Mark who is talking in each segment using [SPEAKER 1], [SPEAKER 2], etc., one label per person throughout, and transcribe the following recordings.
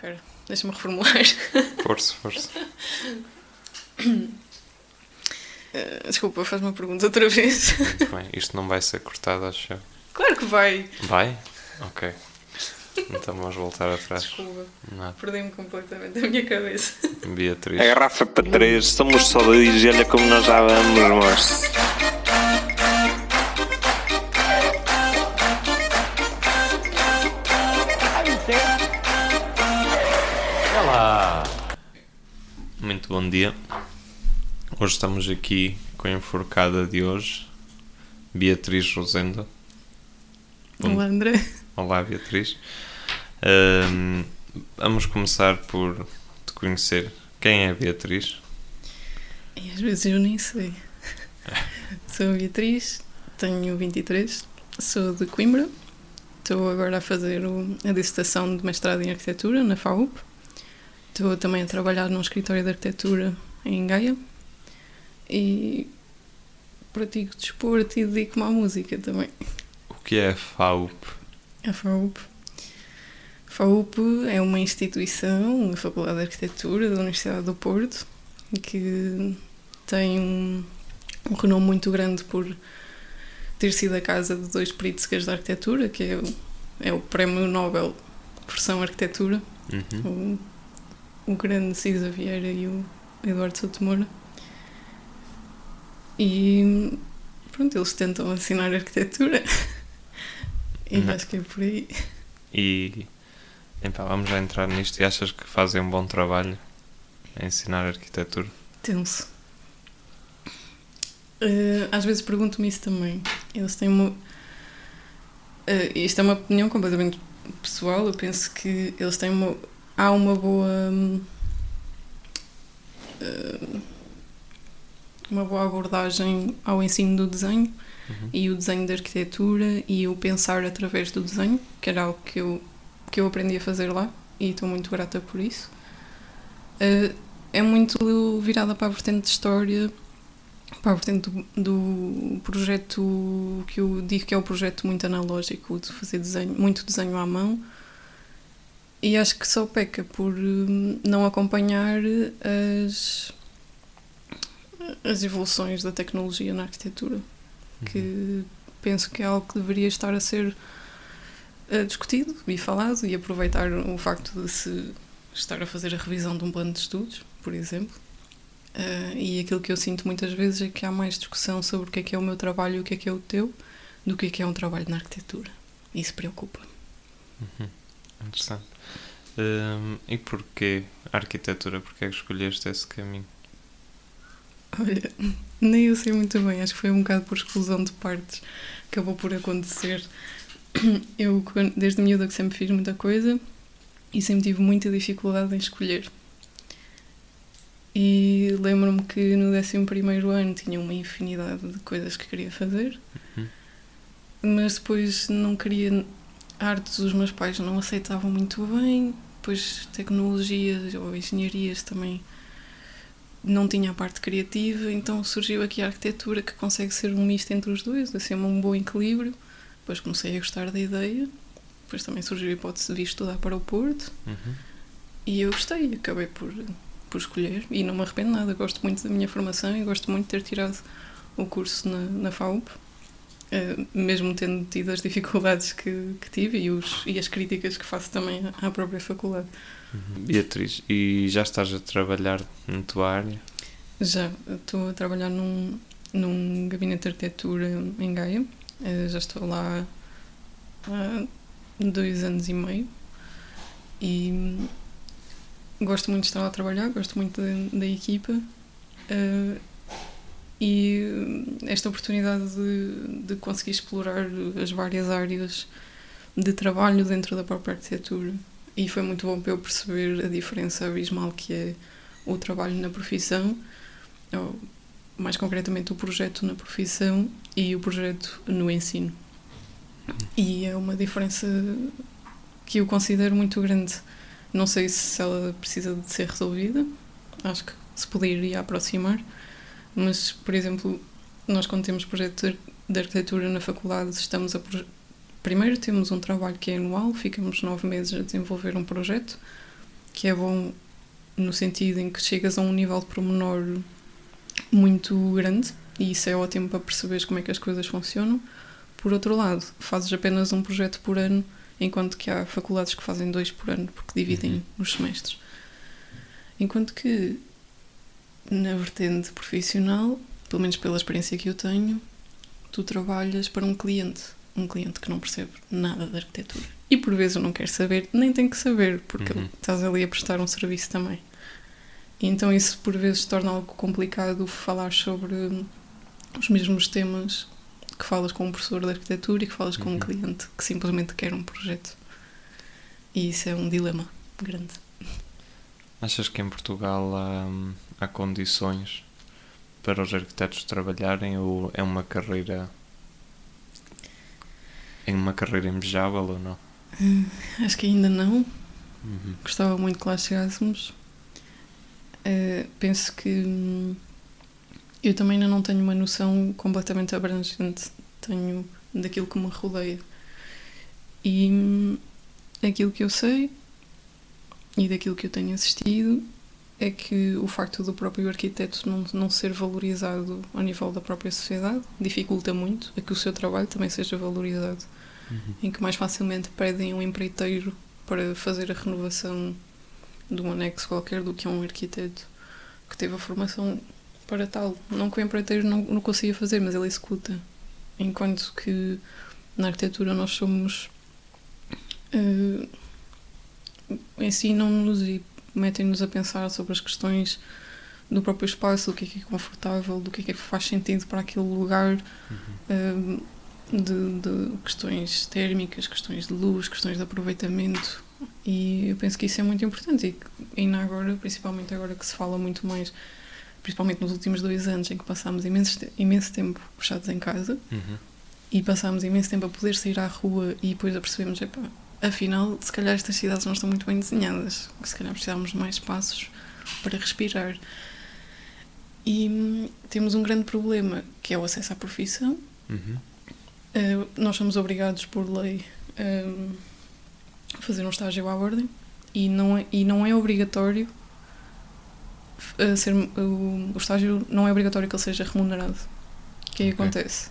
[SPEAKER 1] Espera, deixa-me reformular.
[SPEAKER 2] Força, força.
[SPEAKER 1] Uh, desculpa, faz uma pergunta outra vez.
[SPEAKER 2] Muito bem. Isto não vai ser cortado, acho eu.
[SPEAKER 1] Claro que vai.
[SPEAKER 2] Vai? Ok. Então vamos voltar atrás.
[SPEAKER 1] Desculpa, perdi-me completamente a minha cabeça.
[SPEAKER 2] Beatriz.
[SPEAKER 3] A garrafa para três, somos só dois e olha como nós já vamos, moço.
[SPEAKER 2] Bom dia. Hoje estamos aqui com a enforcada de hoje, Beatriz Rosendo. Bom-
[SPEAKER 1] Olá, André.
[SPEAKER 2] Olá, Beatriz. Ahm, vamos começar por te conhecer. Quem é a Beatriz?
[SPEAKER 1] E às vezes eu nem sei. Sou a Beatriz, tenho 23, sou de Coimbra. Estou agora a fazer a dissertação de mestrado em arquitetura na FAUP. Estou também a trabalhar num escritório de arquitetura em Gaia. E pratico desporto e dedico-me à música também.
[SPEAKER 2] O que é a FAUP?
[SPEAKER 1] A FAUP. A FAUP é uma instituição, uma faculdade de arquitetura da Universidade do Porto, que tem um, um renome muito grande por ter sido a casa de dois Pritzkers da arquitetura, que é o, é o Prémio Nobel versão arquitetura,
[SPEAKER 2] Uhum.
[SPEAKER 1] o, o grande Cisa Vieira e o Eduardo Souto Moura. E pronto, eles tentam ensinar arquitetura. e
[SPEAKER 2] Uhum.
[SPEAKER 1] acho que é por aí.
[SPEAKER 2] E epá, vamos já entrar nisto. E achas que fazem um bom trabalho a ensinar arquitetura?
[SPEAKER 1] Tenso. Eh, às vezes pergunto-me isso também. Eles têm uma. eh, isto é uma opinião completamente pessoal. Eu penso que eles têm uma. Há uma boa. hum, eh, uma boa abordagem ao ensino do desenho
[SPEAKER 2] Uhum.
[SPEAKER 1] e o desenho da arquitetura e o pensar através do desenho, que era algo que eu, que eu aprendi a fazer lá e estou muito grata por isso. Eh, é muito virada para a vertente de história, para a vertente do, do projeto que eu digo que é o projeto muito analógico, de fazer desenho, muito desenho à mão. E acho que só peca por hum, não acompanhar as, as evoluções da tecnologia na arquitetura que penso que é algo que deveria estar a ser eh, discutido e falado e aproveitar o facto de se estar a fazer a revisão de um plano de estudos, por exemplo. Eh, e aquilo que eu sinto muitas vezes é que há mais discussão sobre o que é que é o meu trabalho e o que é que é o teu do que é que é um trabalho na arquitetura. Isso preocupa.
[SPEAKER 2] Uhum. Interessante. Hum, e porquê a arquitetura? Porquê é que escolheste esse caminho?
[SPEAKER 1] Olha, nem eu sei muito bem, acho que foi um bocado por exclusão de partes. Acabou por acontecer. Eu, desde miúda, que sempre fiz muita coisa e sempre tive muita dificuldade em escolher. E lembro-me que no 11 ano tinha uma infinidade de coisas que queria fazer,
[SPEAKER 2] Uhum.
[SPEAKER 1] mas depois não queria. Artes, os meus pais não aceitavam muito bem, depois tecnologias ou engenharias também não tinha a parte criativa, então surgiu aqui a arquitetura que consegue ser um misto entre os dois, assim um bom equilíbrio. Depois comecei a gostar da ideia, depois também surgiu a hipótese de vir estudar para o Porto
[SPEAKER 2] Uhum.
[SPEAKER 1] e eu gostei, acabei por, por escolher e não me arrependo nada. Gosto muito da minha formação e gosto muito de ter tirado o curso na, na FAUP, mesmo tendo tido as dificuldades que, que tive e, os, e as críticas que faço também à- própria faculdade.
[SPEAKER 2] Uhum. Beatriz, e já estás a trabalhar na tua área?
[SPEAKER 1] Já estou a trabalhar num, num gabinete de arquitetura em Gaia. Eh, Já estou lá há dois anos e meio e gosto muito de estar lá a trabalhar, gosto muito da, da equipa eh, e hum, esta oportunidade de, de conseguir explorar as várias áreas de trabalho dentro da própria arquitetura e foi muito bom para eu perceber a diferença abismal que é o trabalho na profissão ou mais concretamente o projeto na profissão e o projeto no ensino. E é uma diferença que eu considero muito grande. Não sei se ela precisa de ser resolvida, acho que se poderia aproximar, mas, por exemplo, nós quando temos projeto de- arquitetura na faculdade, estamos a. Primeiro temos um trabalho que é anual, ficamos nove meses a desenvolver um projeto, que é bom no sentido em que chegas a um nível de pormenor muito grande e isso é ótimo para perceberes como é que as coisas funcionam. Por outro lado, fazes apenas um projeto por ano, enquanto que há faculdades que fazem dois por ano, porque dividem
[SPEAKER 2] Uhum.
[SPEAKER 1] os semestres. Enquanto que na vertente profissional, pelo menos pela experiência que eu tenho, tu trabalhas para um cliente, um cliente que não percebe nada de arquitetura. E por vezes não quer saber, nem tem que saber, porque
[SPEAKER 2] Uhum.
[SPEAKER 1] estás ali a prestar um serviço também. E então isso por vezes torna algo complicado falar sobre hum, os mesmos temas que falas com um professor de arquitetura e que falas com um
[SPEAKER 2] Uhum.
[SPEAKER 1] cliente que simplesmente quer um projeto. E isso é um dilema grande.
[SPEAKER 2] Achas que em Portugal há, há condições para os arquitetos trabalharem ou é uma carreira é uma carreira invejável ou não?
[SPEAKER 1] Acho que ainda não,
[SPEAKER 2] Uhum.
[SPEAKER 1] Gostava muito que lá chegássemos. Eh, penso que hum, eu também ainda não tenho uma noção completamente abrangente tenho daquilo que me rodeia. E hum, aquilo que eu sei e daquilo que eu tenho assistido é que o facto do próprio arquiteto não, não ser valorizado ao nível da própria sociedade dificulta muito a que o seu trabalho também seja valorizado
[SPEAKER 2] Uhum.
[SPEAKER 1] em que mais facilmente pedem um empreiteiro para fazer a renovação de um anexo qualquer do que um arquiteto que teve a formação para tal. Não que o empreiteiro não, não consiga fazer, mas ele executa. Enquanto que na arquitetura nós somos. eh, ensinam-nos e metem-nos a pensar sobre as questões do próprio espaço, do que é que é confortável, do que é que faz sentido para aquele lugar.
[SPEAKER 2] Uhum.
[SPEAKER 1] eh, de, de questões térmicas, questões de luz, questões de aproveitamento e eu penso que isso é muito importante e que ainda agora, principalmente agora que se fala muito mais, principalmente nos últimos dois anos em que passámos imenso, imenso tempo fechados em casa
[SPEAKER 2] Uhum.
[SPEAKER 1] e passámos imenso tempo a poder sair à rua e depois apercebemos, epá, afinal, se calhar estas cidades não estão muito bem desenhadas, se calhar precisávamos de mais espaços para respirar. E hum, temos um grande problema que é o acesso à profissão,
[SPEAKER 2] Uhum.
[SPEAKER 1] Uh, nós somos obrigados por lei um, a fazer um estágio à ordem e não é, e não é obrigatório uh, ser, o, o estágio não é obrigatório que ele seja remunerado. O que é que acontece?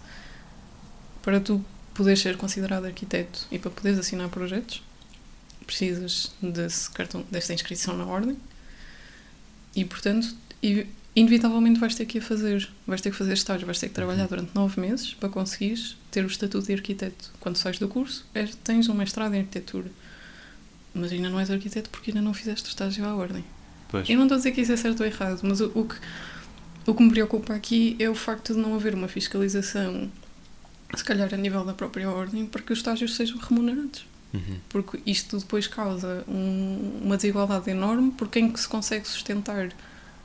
[SPEAKER 1] Para tu poderes ser considerado arquiteto e para poderes assinar projetos, precisas desse cartão, desta inscrição na ordem e, portanto, inevitavelmente vais ter que a fazer. Vais ter que fazer estágio, vais ter que trabalhar
[SPEAKER 2] Uhum.
[SPEAKER 1] durante nove meses para conseguires ter o estatuto de arquiteto. Quando sais do curso, és- tens um mestrado em arquitetura. Mas ainda não és arquiteto porque ainda não fizeste o estágio à ordem.
[SPEAKER 2] Pois.
[SPEAKER 1] Eu não estou a dizer que isso é certo ou errado, mas o, o que, o que me preocupa aqui é o facto de não haver uma fiscalização, se calhar a nível da própria ordem, para que os estágios sejam remunerados.
[SPEAKER 2] Uhum.
[SPEAKER 1] Porque isto depois causa um- uma desigualdade enorme por quem que se consegue sustentar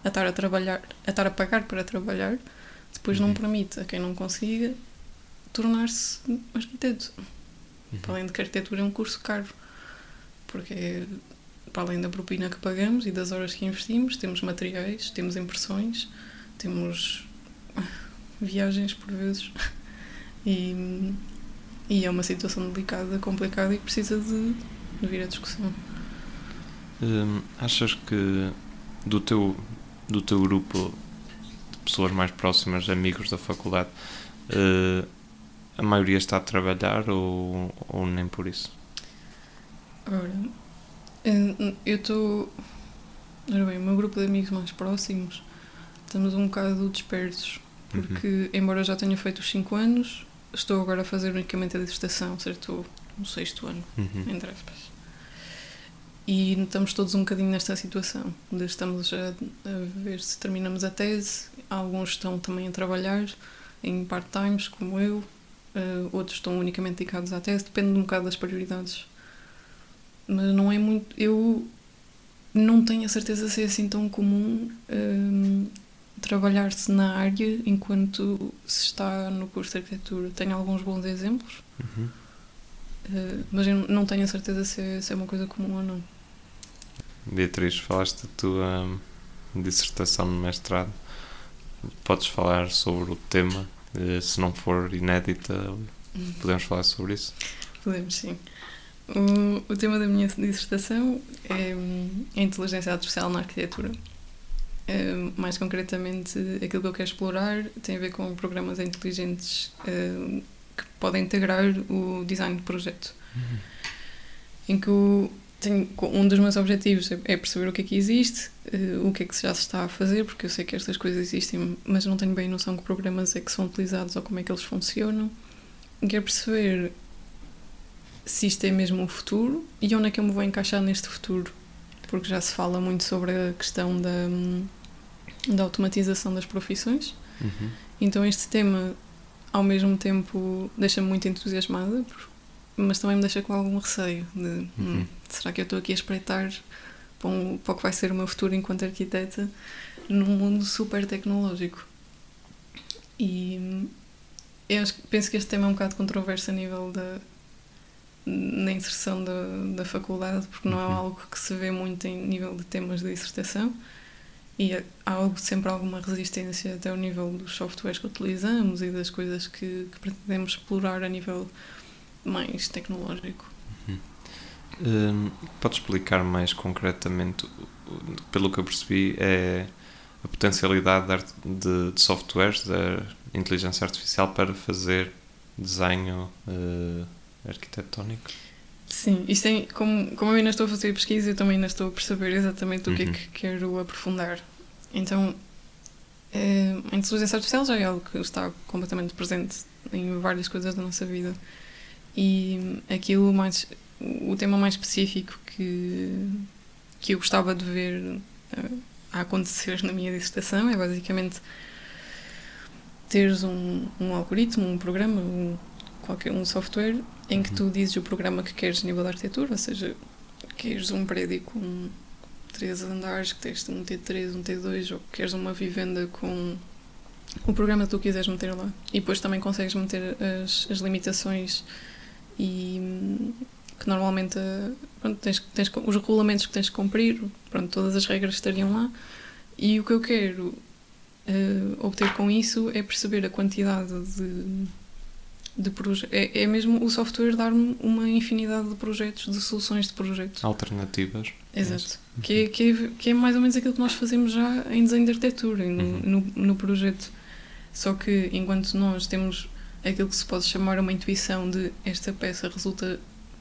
[SPEAKER 1] a estar a trabalhar, a estar a pagar para trabalhar, depois não
[SPEAKER 2] Uhum.
[SPEAKER 1] permite a quem não consiga tornar-se arquiteto.
[SPEAKER 2] Uhum.
[SPEAKER 1] Para além de que a arquitetura é um curso caro, porque é, para além da propina que pagamos e das horas que investimos, temos materiais, temos impressões, temos viagens por vezes e, e é uma situação delicada, complicada e que precisa de, de vir à discussão.
[SPEAKER 2] Hum, achas que do teu, do teu grupo de pessoas mais próximas, amigos da faculdade, eh, a maioria está a trabalhar ou, ou nem por isso?
[SPEAKER 1] Ora, eh, eu estou. Ora bem, o meu grupo de amigos mais próximos estamos um bocado dispersos, porque, embora eu já tenha feito os 5 anos, estou agora a fazer unicamente a dissertação, estou no sexto ano,
[SPEAKER 2] Uhum.
[SPEAKER 1] entre aspas. E estamos todos um bocadinho nesta situação, estamos a, a ver se terminamos a tese, alguns estão também a trabalhar em part-times, como eu, eh, outros estão unicamente dedicados à tese, depende um bocado das prioridades mas não é muito. Eu não tenho a certeza se é assim tão comum hum, trabalhar-se na área enquanto se está no curso de arquitetura. Tenho alguns bons exemplos,
[SPEAKER 2] Uhum.
[SPEAKER 1] eh, mas eu não tenho a certeza se é, se é uma coisa comum ou não.
[SPEAKER 2] Beatriz, falaste da tua hum, dissertação no mestrado. Podes falar sobre o tema? Eh, Se não for inédita, podemos falar sobre isso?
[SPEAKER 1] Podemos sim. O, o tema da minha dissertação é hum, a inteligência artificial na arquitetura. Uh, mais concretamente, aquilo que eu quero explorar tem a ver com programas inteligentes uh, que podem integrar o design de projeto. Uhum. Em que tenho, um dos meus objetivos é, é perceber o que é que existe, uh, o que é que já se está a fazer, porque eu sei que estas coisas existem, mas não tenho bem noção que programas é que são utilizados ou como é que eles funcionam. Quero perceber se isto é mesmo o futuro e onde é que eu me vou encaixar neste futuro porque já se fala muito sobre a questão da, da automatização das profissões. Uhum. Então este tema, ao mesmo tempo, deixa-me muito entusiasmada, mas também me deixa com algum receio de hum, uhum. hum, será que eu estou aqui a espreitar para, um, para o que vai ser o meu futuro enquanto arquiteta num mundo super tecnológico. E hum, eu penso que este tema é um bocado controverso a nível da, na inserção da, da faculdade, porque não é uhum. algo que se vê muito em nível de temas de dissertação e há algo, sempre alguma resistência até ao nível dos softwares que utilizamos e das coisas que, que pretendemos explorar a nível mais tecnológico.
[SPEAKER 2] Uhum. Hum, pode explicar mais concretamente, pelo que eu percebi, é a potencialidade de, de softwares da inteligência artificial para fazer desenho uh, arquitetónico.
[SPEAKER 1] Sim, isto tem, como, como eu ainda estou a fazer pesquisa, eu também ainda estou a perceber exatamente o uhum. que é uhum. que quero aprofundar. Então, é, a inteligência artificial já é algo que está completamente presente em várias coisas da nossa vida. E aquilo mais, o tema mais específico que, que eu gostava de ver uh, a acontecer na minha dissertação é basicamente teres um, um algoritmo, um programa, um, qualquer um software em que tu dizes o programa que queres a nível de arquitetura, ou seja, queres um prédio com três andares, que tens um T3, um T2, ou queres uma vivenda com o programa que tu quiseres meter lá. E depois também consegues meter as, as limitações e que normalmente pronto, tens, tens os regulamentos que tens de cumprir, pronto, todas as regras estariam lá. E o que eu quero uh, obter com isso é perceber a quantidade de de é, é mesmo o software dar-me uma infinidade de projetos, de soluções de projetos.
[SPEAKER 2] Alternativas.
[SPEAKER 1] Exato. Uhum. Que, é, que, é, que é mais ou menos aquilo que nós fazemos já em desenho de arquitetura, no, uhum. no, no, projeto. Só que enquanto nós temos aquilo que se pode chamar uma intuição de esta peça resulta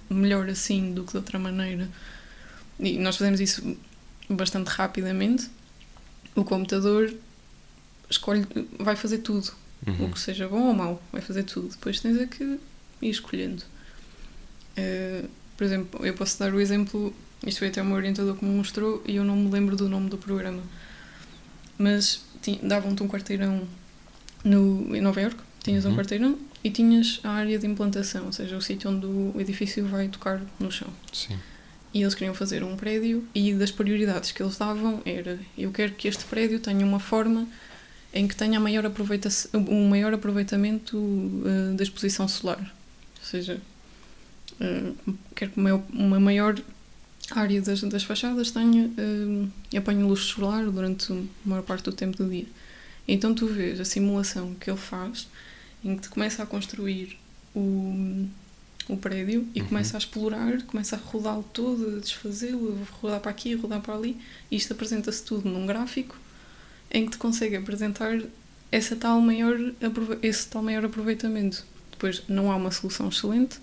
[SPEAKER 1] melhor assim do que de outra maneira, e nós fazemos isso bastante rapidamente, o computador escolhe, vai fazer tudo Uhum. O que seja bom ou mau, vai fazer tudo. Depois tens é que ir escolhendo. Uh, por exemplo, eu posso dar o exemplo, isto foi até o meu orientador que me mostrou e eu não me lembro do nome do programa. Mas davam-te um quarteirão no, em Nova York, tinhas uhum. um quarteirão e tinhas a área de implantação, ou seja, o sítio onde o edifício vai tocar no chão.
[SPEAKER 2] Sim.
[SPEAKER 1] E eles queriam fazer um prédio e das prioridades que eles davam era eu quero que este prédio tenha uma forma em que tenha maior um maior aproveitamento uh, da exposição solar. Ou seja, uh, quero que uma, uma maior área das, das fachadas tenha uh, apanhe luz solar durante a maior parte do tempo do dia. Então tu vês a simulação que ele faz em que te começa a construir o, o prédio e uhum. começa a explorar, começa a rodá-lo todo, a desfazê-lo, rodar para aqui, rodar para ali, e isto apresenta-se tudo num gráfico em que te consegue apresentar essa tal maior, esse tal maior aproveitamento. Depois, não há uma solução excelente,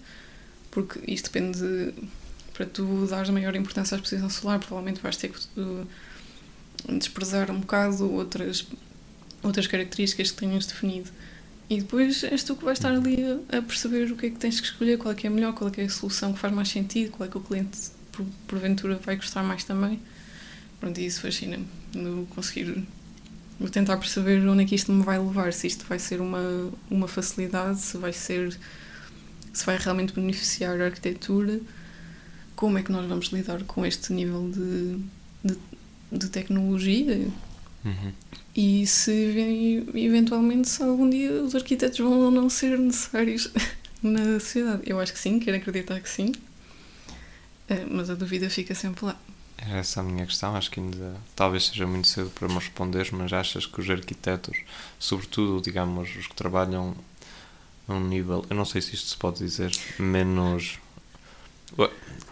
[SPEAKER 1] porque isto depende de, para tu dares maior importância à exposição solar, provavelmente vais ter que uh, desprezar um bocado outras, outras características que tenhas definido. E depois és tu que vais estar ali a, perceber o que é que tens que escolher, qual é que é melhor, qual é que é a solução que faz mais sentido, qual é que o cliente por, porventura vai gostar mais também. Pronto, e isso fascina-me, conseguir Vou tentar perceber onde é que isto me vai levar, se isto vai ser uma, uma facilidade, se vai ser se vai realmente beneficiar a arquitetura, como é que nós vamos lidar com este nível de, de, de tecnologia
[SPEAKER 2] uhum.
[SPEAKER 1] e se eventualmente se algum dia os arquitetos vão ou não ser necessários na sociedade. Eu acho que sim, quero acreditar que sim, eh, mas a dúvida fica sempre lá.
[SPEAKER 2] Era essa a minha questão. Acho que ainda talvez seja muito cedo para me responder, mas achas que os arquitetos, sobretudo, digamos, os que trabalham num nível, eu não sei se isto se pode dizer, menos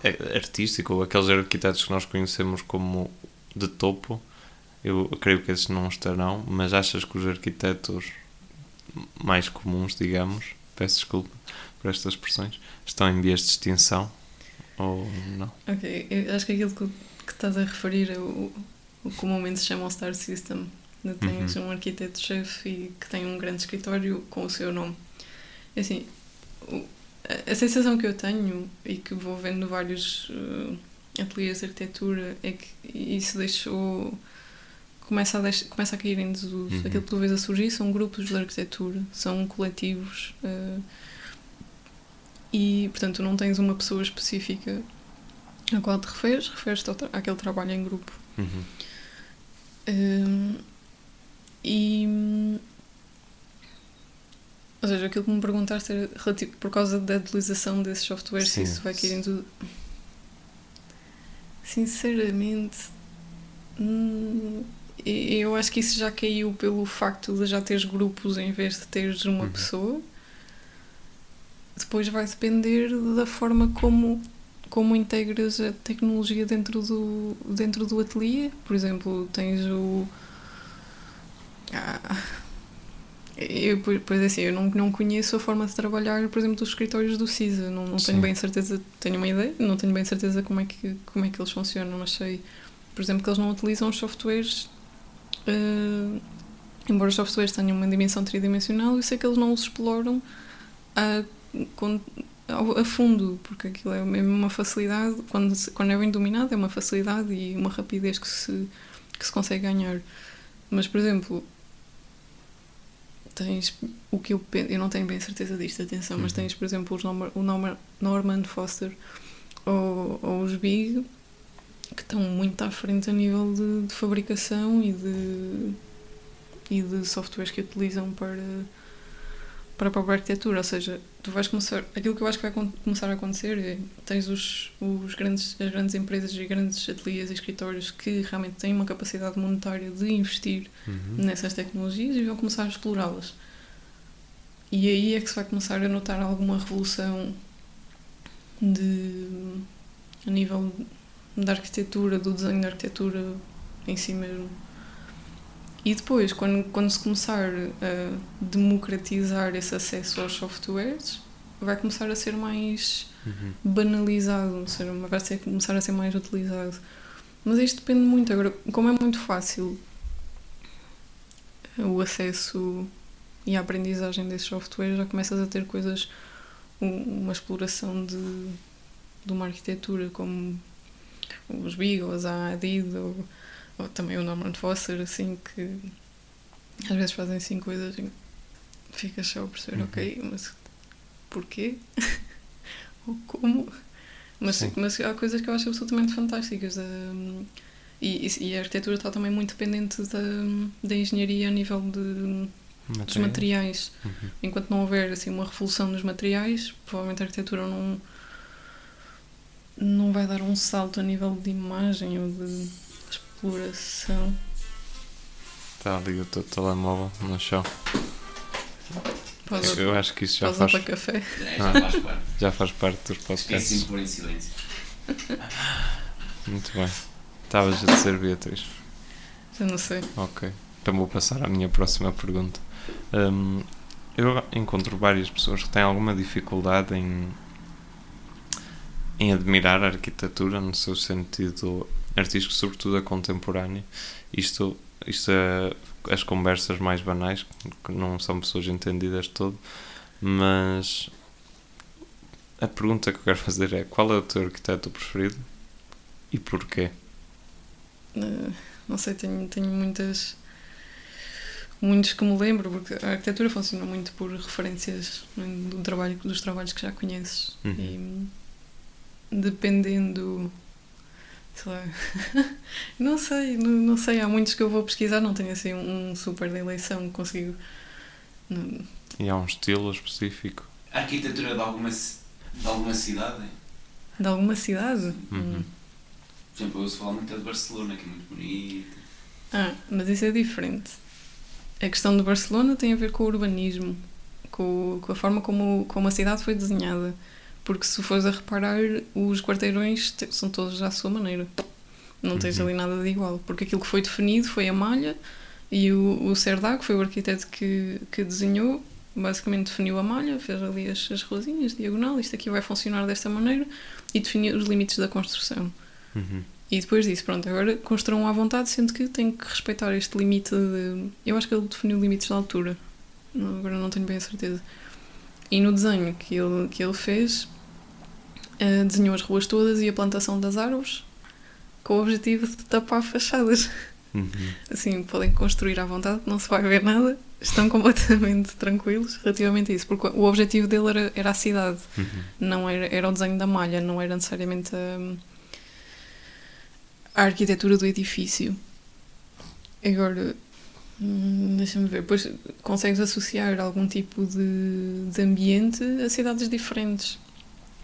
[SPEAKER 2] é artístico, ou aqueles arquitetos que nós conhecemos como de topo, eu creio que esses não estarão, mas achas que os arquitetos mais comuns, digamos, peço desculpa por estas expressões, estão em vias de extinção ou não?
[SPEAKER 1] Ok, eu acho que aquilo que, que estás a referir o, o comumente se chama o Star System. De tens
[SPEAKER 2] Uhum.
[SPEAKER 1] um arquiteto-chefe e que tem um grande escritório com o seu nome. É Assim, o- a, a sensação que eu tenho e que vou vendo vários uh, ateliês de arquitetura é que isso deixou. Começa a, deix, começa a cair em desuso.
[SPEAKER 2] Uhum.
[SPEAKER 1] Aquilo que tu vês a surgir são grupos de arquitetura, são coletivos. uh, e, portanto, não tens uma pessoa específica a qual te referes, referes-te àquele trabalho em grupo.
[SPEAKER 2] Uhum.
[SPEAKER 1] Hum, e. Ou seja, aquilo que me perguntaste era relativo, por causa da utilização desses softwares, se isso vai cair em tudo. Sinceramente, hum, eu acho que isso já caiu pelo facto de já teres grupos em vez de teres uma
[SPEAKER 2] Uhum.
[SPEAKER 1] pessoa. Depois vai depender da forma como como integras a tecnologia dentro do, dentro do ateliê. Por exemplo, tens o. Ah, eu, pois assim, eu não, não conheço a forma de trabalhar, por exemplo, dos escritórios do CISA. Não, não tenho bem certeza, tenho uma ideia, não tenho bem certeza como é que, como é que eles funcionam, mas sei, por exemplo, que eles não utilizam os softwares. ah, embora os softwares tenham uma dimensão tridimensional, eu sei que eles não os exploram a, com- a fundo, porque aquilo é mesmo uma facilidade, quando, quando é bem dominado, é uma facilidade e uma rapidez que se, que se consegue ganhar. Mas, por exemplo, tens o que eu penso, eu não tenho bem certeza disto, atenção, mas
[SPEAKER 2] Uhum.
[SPEAKER 1] tens, por exemplo, os o Norma- Norman Foster ou, ou os Big que estão muito à frente a nível de, de fabricação e de, e de softwares que utilizam para, para a própria arquitetura. Ou seja, tu vais começar. Aquilo que eu acho que vai começar a acontecer é tens os, os grandes, as grandes empresas e grandes ateliês e escritórios que realmente têm uma capacidade monetária de investir
[SPEAKER 2] Uhum.
[SPEAKER 1] nessas tecnologias e vão começar a explorá-las. E aí é que se vai começar a notar alguma revolução de a nível da arquitetura, do desenho da arquitetura em si mesmo. E depois, quando, quando se começar a democratizar esse acesso aos softwares, vai começar a ser mais
[SPEAKER 2] Uhum.
[SPEAKER 1] banalizado, ou seja, vai ser, começar a ser mais utilizado. Mas isto depende muito. Agora, como é muito fácil o acesso e a aprendizagem desses softwares, já começas a ter coisas, um- uma exploração de, de uma arquitetura como os Big ou os Adid ou, ou também o Norman Foster, assim, que às vezes fazem assim coisas e ficas só a perceber,
[SPEAKER 2] Uhum.
[SPEAKER 1] ok, mas porquê? ou como? Mas,
[SPEAKER 2] Sim.
[SPEAKER 1] mas há coisas que eu acho absolutamente fantásticas. hum, e, e- e a arquitetura está também muito dependente da, da engenharia a nível de, dos materiais.
[SPEAKER 2] Uhum.
[SPEAKER 1] Enquanto não houver assim, uma revolução nos materiais, provavelmente a arquitetura não, não vai dar um salto a nível de imagem ou de exploração.
[SPEAKER 2] Está ali o teu telemóvel no chão.
[SPEAKER 1] Pausa,
[SPEAKER 2] Eu acho que isso já faz,
[SPEAKER 1] para café.
[SPEAKER 4] É, já faz parte.
[SPEAKER 2] já faz parte dos
[SPEAKER 4] Esqueci
[SPEAKER 2] podcasts.
[SPEAKER 4] de pôr em silêncio.
[SPEAKER 2] Muito bem. Estavas a dizer, Beatriz.
[SPEAKER 1] Eu não sei.
[SPEAKER 2] Ok. Então vou passar à minha próxima pergunta. Hum, eu encontro várias pessoas que têm alguma dificuldade em, em admirar a arquitetura no seu sentido artístico, sobretudo a contemporânea. Isto, isto é as conversas mais banais, que não são pessoas entendidas de todo, mas a pergunta que eu quero fazer é qual é o teu arquiteto preferido e porquê?
[SPEAKER 1] Eh, não sei, tenho, tenho muitas. Muitos que me lembro, porque a arquitetura funciona muito por referências é, do trabalho, dos trabalhos que já conheces.
[SPEAKER 2] Uhum.
[SPEAKER 1] E dependendo. Não sei, não, não sei. Há muitos que eu vou pesquisar, não tenho assim um super de eleição, consigo. não-
[SPEAKER 2] E há um estilo específico?
[SPEAKER 4] A arquitetura de alguma, de alguma cidade,
[SPEAKER 1] de alguma cidade?
[SPEAKER 2] Uhum.
[SPEAKER 1] Hum.
[SPEAKER 4] por exemplo, eu ouço falar muito de Barcelona, que é muito bonito.
[SPEAKER 1] Ah, mas isso é diferente. A questão de Barcelona tem a ver com o urbanismo, com, com a forma como, como a cidade foi desenhada. Porque se fores a reparar, os quarteirões te- são todos à sua maneira. Não tens
[SPEAKER 2] Uhum.
[SPEAKER 1] ali nada de igual. Porque aquilo que foi definido foi a malha e o, o Serdá, que foi o arquiteto que, que desenhou, basicamente definiu a malha, fez ali as, as ruazinhas, diagonal, isto aqui vai funcionar desta maneira e definiu os limites da construção.
[SPEAKER 2] Uhum.
[SPEAKER 1] E depois disse, pronto, agora construam à vontade, sendo que tem que respeitar este limite de... Eu acho que ele definiu limites de altura. Agora não tenho bem a certeza. E no desenho que ele, que ele fez, eh, desenhou as ruas todas e a plantação das árvores com o objetivo de tapar fachadas.
[SPEAKER 2] Uhum.
[SPEAKER 1] Assim, podem construir à vontade, não se vai ver nada. Estão completamente tranquilos relativamente a isso. Porque o objetivo dele era, era a cidade
[SPEAKER 2] Uhum.
[SPEAKER 1] não era, era o desenho da malha, não era necessariamente a, a arquitetura do edifício. Agora, hum, deixa-me ver, depois consegues associar algum tipo de, de ambiente a cidades diferentes.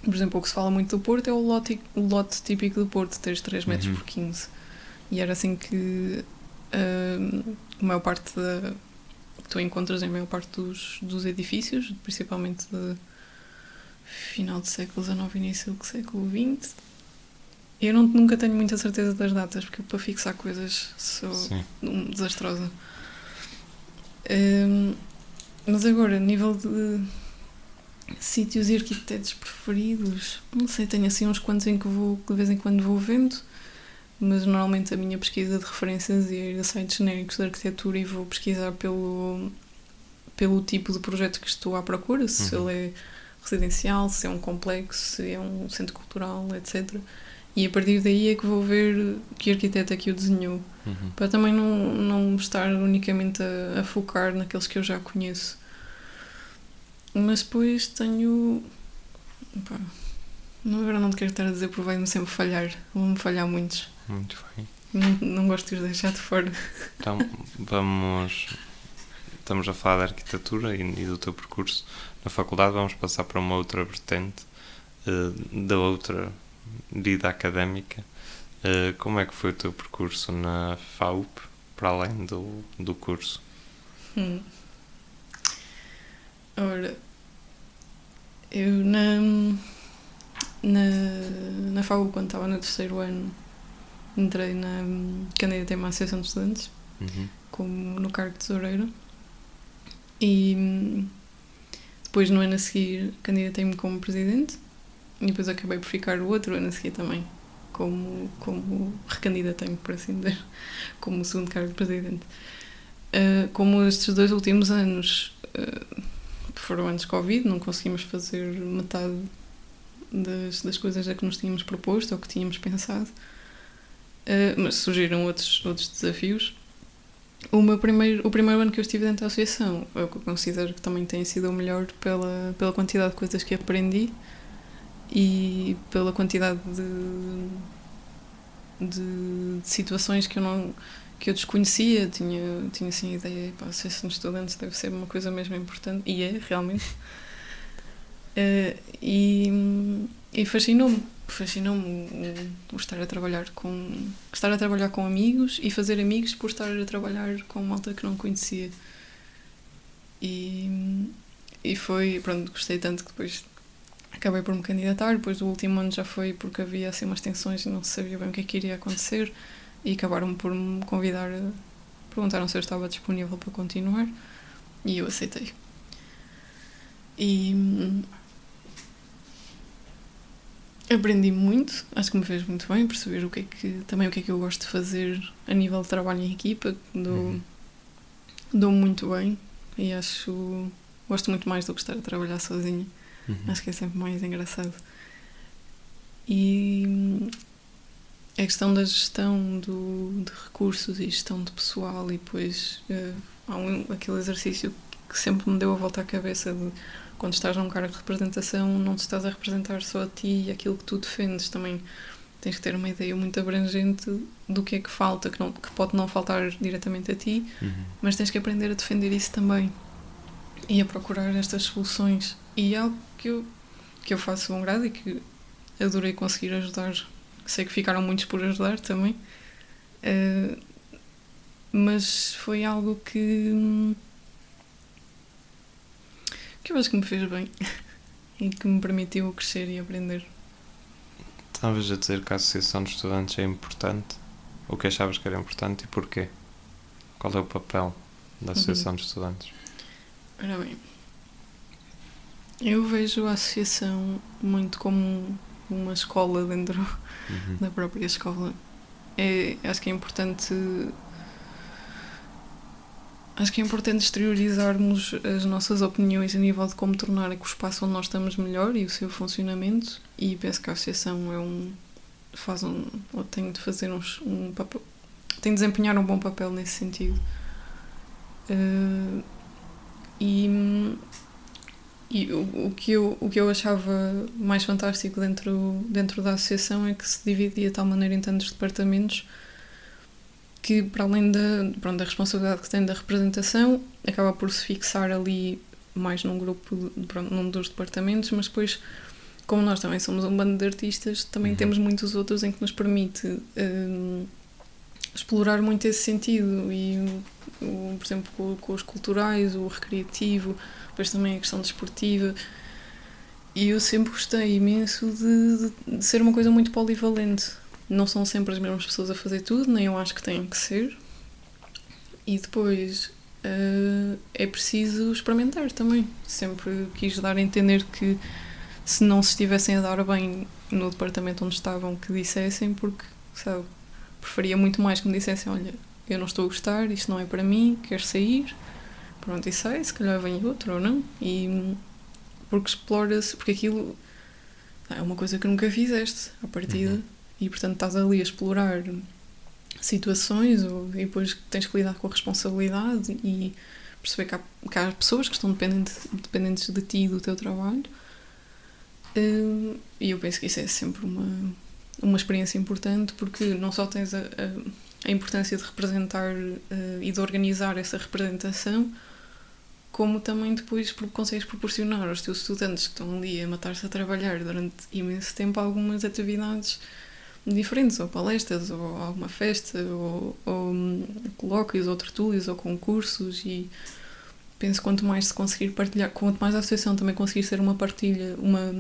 [SPEAKER 1] Por exemplo, o que se fala muito do Porto é o lote, o lote típico do Porto, teres 3 metros
[SPEAKER 2] Uhum.
[SPEAKER 1] por 15. E era assim que hum, a maior parte da. que tu encontras em maior parte dos, dos edifícios, principalmente de final do século XIX, início do século XX. Eu não, nunca tenho muita certeza das datas, porque para fixar coisas sou
[SPEAKER 2] Sim.
[SPEAKER 1] um, desastrosa. Hum, mas agora, a nível de sítios e arquitetos preferidos, não sei, tenho assim uns quantos em que vou, de vez em quando vou vendo, mas normalmente a minha pesquisa de referências é ir a sites genéricos de arquitetura e vou pesquisar pelo, pelo tipo de projeto que estou à procura, se
[SPEAKER 2] Uhum.
[SPEAKER 1] ele é residencial, se é um complexo, se é um centro cultural, etc. E a partir daí é que vou ver que arquiteto é que o desenhou
[SPEAKER 2] Uhum.
[SPEAKER 1] para também não, não estar unicamente a, a focar naqueles que eu já conheço. Mas depois tenho. pá, não, agora não te quero estar a dizer porque vai-me sempre falhar. Vão-me falhar muitos.
[SPEAKER 2] Muito bem.
[SPEAKER 1] Não, não gosto de os deixar de fora.
[SPEAKER 2] Então, vamos. Estamos a falar da arquitetura e, e do teu percurso na faculdade. Vamos passar para uma outra vertente eh, da outra vida académica. Eh, como é que foi o teu percurso na FAUP, para além do, do curso?
[SPEAKER 1] Hum. Ora, eu na, na, na FAU, quando estava no terceiro ano, entrei na. candidatei-me à Associação de Estudantes.
[SPEAKER 2] Uhum.
[SPEAKER 1] como no cargo de tesoureira. E depois, no ano a seguir, candidatei-me como presidente. E depois acabei por ficar o outro ano a seguir também. Como, como recandidatei-me, por assim dizer. Como segundo cargo de presidente. Ah, como estes dois últimos anos ah, foram de Covid, não conseguimos fazer metade das, das coisas a que nos tínhamos proposto ou que tínhamos pensado. Ah, mas surgiram outros, outros desafios. O, meu primeiro, o primeiro ano que eu estive dentro da associação, eu considero que também tem sido o melhor pela, pela quantidade de coisas que aprendi e pela quantidade de, de, de situações que eu não que eu desconhecia, tinha, tinha assim a ideia, pá, associação de estudantes deve ser uma coisa mesmo importante, e é, realmente. Eh, e e fascinou-me, fascinou-me o, estar a trabalhar com estar a trabalhar com amigos e fazer amigos por estar a trabalhar com malta que não conhecia. E, e foi, pronto, gostei tanto que depois acabei por me candidatar, depois do último ano já foi porque havia assim umas tensões e não se sabia bem o que é que iria acontecer e acabaram por me convidar, a- perguntaram se eu estava disponível para continuar e eu aceitei. E hum, aprendi muito, acho que me fez muito bem perceber o que é que, também o que é que eu gosto de fazer a nível de trabalho em equipa, dou,
[SPEAKER 2] Uhum.
[SPEAKER 1] dou muito bem e acho, gosto muito mais do que estar a trabalhar sozinha.
[SPEAKER 2] Uhum.
[SPEAKER 1] Acho que é sempre mais engraçado. E hum, a questão da gestão do, de recursos e gestão de pessoal, e depois eh, há um, aquele exercício que sempre me deu a volta à cabeça de quando estás num cargo de representação, não te estás a representar só a ti e aquilo que tu defendes, também tens que ter uma ideia muito abrangente do que é que falta, que, não, que pode não faltar diretamente a ti,
[SPEAKER 2] Uhum.
[SPEAKER 1] mas tens que aprender a defender isso também e a procurar estas soluções. E é algo que eu, que eu faço bom grado e que adorei conseguir ajudar. Sei que ficaram muitos por ajudar também, Eh, mas foi algo que, que eu acho que me fez bem. e que me permitiu crescer e aprender.
[SPEAKER 2] Estavas a dizer que a Associação de Estudantes é importante. O que achavas que era importante e porquê? Qual é o papel da Associação de Estudantes?
[SPEAKER 1] Ora bem, eu vejo a associação muito como uma escola dentro
[SPEAKER 2] Uhum.
[SPEAKER 1] da própria escola. É, acho que é importante. Acho que é importante exteriorizarmos as nossas opiniões a nível de como tornar o espaço onde nós estamos melhor e o seu funcionamento. E penso que a associação é um. faz um. ou tem de fazer uns, um papel. tem de desempenhar um bom papel nesse sentido. Eh, e e o, o, que eu, o que eu achava mais fantástico dentro, dentro da associação é que se dividia de tal maneira em tantos departamentos que, para além da, pronto, da responsabilidade que tem da representação, acaba por se fixar ali mais num grupo, pronto, num dos departamentos, mas depois, como nós também somos um bando de artistas, também
[SPEAKER 2] Uhum.
[SPEAKER 1] temos muitos outros em que nos permite hum, explorar muito esse sentido e, o, por exemplo, com, com os culturais, o recreativo, depois também a questão desportiva. E eu sempre gostei imenso de, de- de ser uma coisa muito polivalente. Não são sempre as mesmas pessoas a fazer tudo, nem eu acho que têm que ser. E depois eh, é preciso experimentar também. Sempre quis dar a entender que se não se estivessem a dar bem no departamento onde estavam, que dissessem, porque, sabe, preferia muito mais que me dissessem: olha, eu não estou a gostar, isto não é para mim, quero sair. Pronto, e sai, se calhar vem outro ou não. E porque explora-se, porque aquilo é uma coisa que nunca fizeste à partida,
[SPEAKER 2] Uhum.
[SPEAKER 1] e portanto estás ali a explorar situações ou, e depois tens que lidar com a responsabilidade e perceber que há, que há pessoas que estão dependentes, dependentes de ti e do teu trabalho. Hum, E eu penso que isso é sempre uma, uma experiência importante porque não só tens a, a, a importância de representar eh, e de organizar essa representação, como também depois consegues proporcionar aos teus estudantes que estão ali a matar-se a trabalhar durante imenso tempo algumas atividades diferentes, ou palestras, ou alguma festa, ou, ou hum, colóquios, ou tertúlios, ou concursos e penso quanto mais se conseguir partilhar, quanto mais a associação também conseguir ser uma partilha, uma,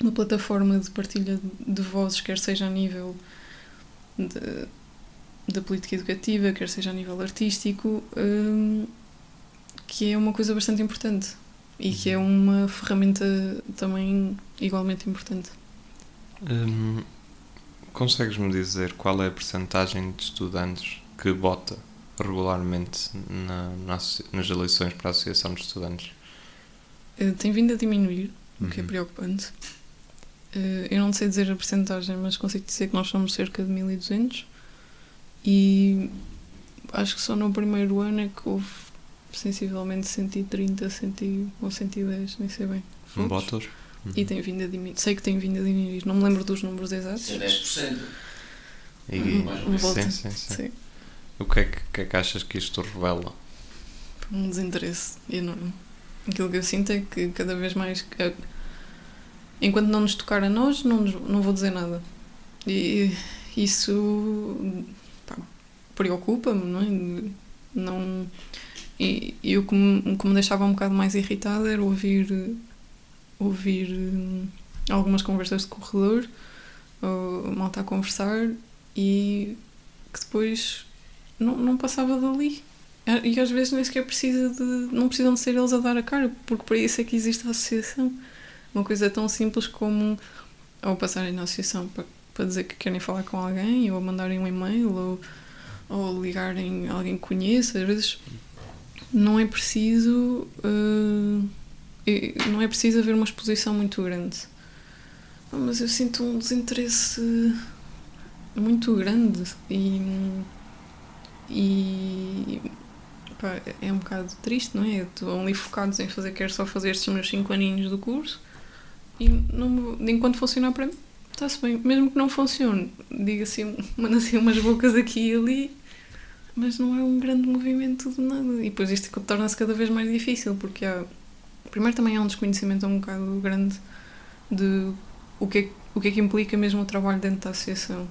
[SPEAKER 1] uma plataforma de partilha de vozes, quer seja a nível da política educativa, quer seja a nível artístico, hum, que é uma coisa bastante importante e que é uma ferramenta também igualmente importante.
[SPEAKER 2] Hum, Consegues-me dizer qual é a percentagem de estudantes que vota regularmente na, na asso- nas eleições para a Associação de Estudantes?
[SPEAKER 1] Eh, Tem vindo a diminuir, o que é
[SPEAKER 2] Uhum.
[SPEAKER 1] preocupante. Eh, Eu não sei dizer a percentagem, mas consigo dizer que nós somos cerca de 1200 e acho que só no primeiro ano é que houve sensivelmente 130 100, ou 110, nem sei bem. votos.
[SPEAKER 2] Votos?
[SPEAKER 1] E tem vindo a diminuir. Sei que tem vindo a diminuir. Não me lembro dos números exatos.
[SPEAKER 4] Isso é 10%.
[SPEAKER 2] E,
[SPEAKER 4] mais ou
[SPEAKER 1] Um
[SPEAKER 2] sim, sim, sim.
[SPEAKER 1] Sim.
[SPEAKER 2] O que é que, que é que achas que isto revela?
[SPEAKER 1] um desinteresse enorme. Aquilo que eu sinto é que cada vez mais. eh, Enquanto não nos tocar a nós, não, nos- não vou dizer nada. E isso preocupa-me, não é? Não, e, e o que me, que me deixava um bocado mais irritada era ouvir, ouvir hum, algumas conversas de corredor, ou malta a conversar e que depois não, não passava dali. E às vezes nem sequer precisa de. não precisam de ser eles a dar a cara, porque para isso é que existe a associação. Uma coisa tão simples como ou passarem na associação para, para dizer que querem falar com alguém, ou mandarem um e-mail, ou, ou ligarem alguém que conheça. Às vezes não é preciso. e não é preciso haver uma exposição muito grande. Ah, Mas eu sinto um desinteresse muito grande e. e pá, é um bocado triste, não é? Estão ali focados em fazer, quero só fazer estes meus 5 aninhos do curso e não, enquanto funcionar para mim, está-se bem. Mesmo que não funcione, diga assim, manda assim umas bocas aqui e ali, mas não é um grande movimento de nada. E depois isto torna-se cada vez mais difícil, porque há. Primeiro também há um desconhecimento um bocado grande de o que é, o que, é que implica mesmo o trabalho dentro da associação.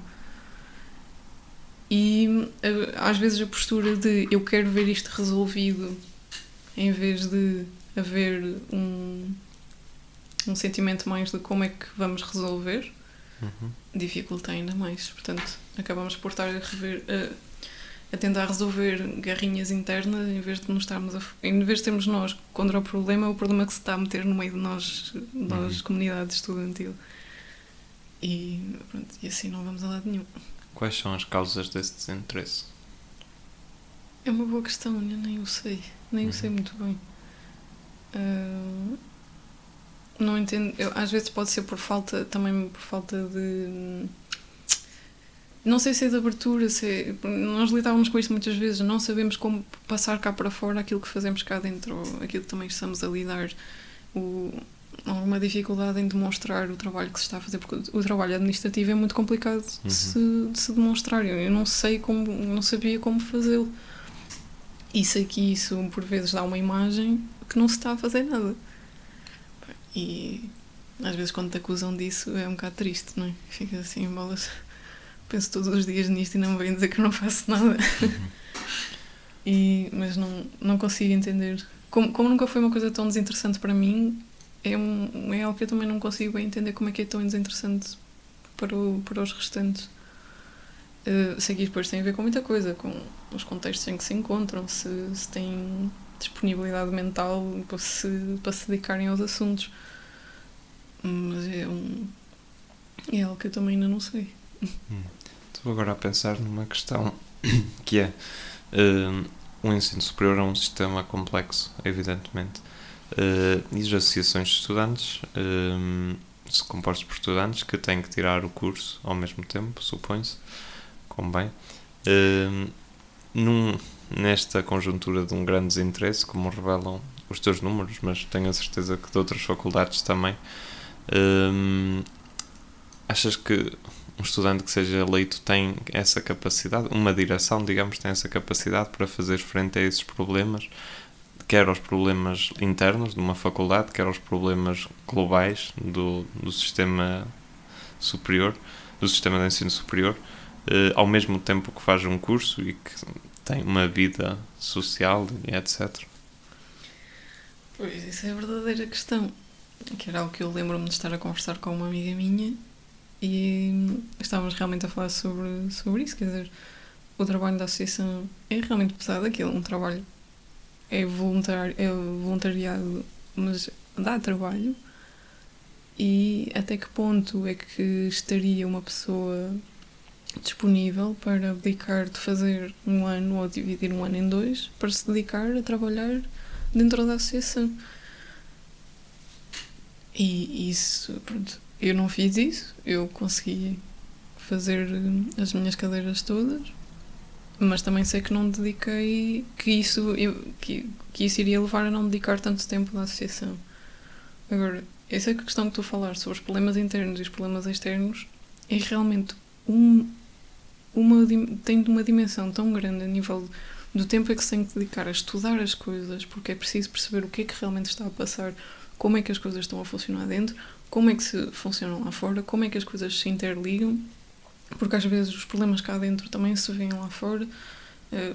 [SPEAKER 1] E eh, às vezes a postura de eu quero ver isto resolvido em vez de haver um, um sentimento mais de como é que vamos resolver,
[SPEAKER 2] Uhum.
[SPEAKER 1] dificulta ainda mais. Portanto, acabamos por estar a, rever, a, a tentar resolver garrinhas internas em vez de nos estarmos a, em vez de termos nós contra o problema, o problema que se está a meter no meio de nós, nós
[SPEAKER 2] Uhum.
[SPEAKER 1] comunidade estudantil. E, pronto, e assim não vamos a lado nenhum.
[SPEAKER 2] Quais são as causas desse desinteresse?
[SPEAKER 1] É uma boa questão, eu nem o sei. Nem o sei
[SPEAKER 2] Uhum.
[SPEAKER 1] muito bem. Ah, não entendo. Eu, às vezes pode ser por falta, também por falta de. Não sei se é de abertura, se é- nós lidávamos com isto muitas vezes, não sabemos como passar cá para fora aquilo que fazemos cá dentro, aquilo que também estamos a lidar. O, há uma dificuldade em demonstrar o trabalho que se está a fazer, porque o, trabalho administrativo é muito complicado
[SPEAKER 2] Uhum.
[SPEAKER 1] de, se, de se demonstrar. Eu, eu não sei como, não sabia como fazê-lo. E sei que isso, por vezes, dá uma imagem que não se está a fazer nada. E às vezes, quando te acusam disso, é um bocado triste, não é? Fica assim, bolas. Penso todos os dias nisto e não me vêm dizer que eu não faço nada. e, mas não, não consigo entender. Como, como nunca foi uma coisa tão desinteressante para mim, é, um, é algo que eu também não consigo bem entender como é que é tão desinteressante para, o, para os restantes. Uh, sei que depois tem a ver com muita coisa, com os contextos em que se encontram, se, se têm disponibilidade mental para se, para se dedicarem aos assuntos. Mas é, um, é algo que eu também ainda não sei.
[SPEAKER 2] Estou agora a pensar numa questão que é eh, o ensino superior é um sistema complexo, evidentemente. Eh, e as associações de estudantes eh, se compostas por estudantes que têm que tirar o curso ao mesmo tempo, supõe-se, convém. Eh, num, nesta conjuntura de um grande desinteresse, como revelam os teus números, mas tenho a certeza que de outras faculdades também, eh, achas que um estudante que seja eleito tem essa capacidade, uma direção, digamos, tem essa capacidade para fazer frente a esses problemas, quer aos problemas internos de uma faculdade, quer aos problemas globais do, do sistema superior, do sistema de ensino superior, eh, ao mesmo tempo que faz um curso e que tem uma vida social e etc.
[SPEAKER 1] Pois, isso é a verdadeira questão. Que era algo que eu lembro-me de estar a conversar com uma amiga minha e estávamos realmente a falar sobre, sobre isso. Quer dizer, o trabalho da associação é realmente pesado. Aquilo é um trabalho, é, voluntário, é voluntariado, mas dá trabalho. E até que ponto é que estaria uma pessoa disponível para dedicar de fazer um ano ou dividir um ano em dois para se dedicar a trabalhar dentro da associação. E isso, pronto, eu não fiz isso, eu consegui fazer eh, as minhas cadeiras todas, mas também sei que não dediquei, que isso, que, que isso iria levar a não dedicar tanto tempo na associação. Agora, essa questão que tu falaste sobre os problemas internos e os problemas externos é realmente um, uma, tem uma dimensão tão grande a nível do tempo é que se tem que dedicar a estudar as coisas, porque é preciso perceber o que é que realmente está a passar, como é que as coisas estão a funcionar dentro, como é que se funcionam lá fora, como é que as coisas se interligam, porque às vezes os problemas cá dentro também se veem lá fora. Eh,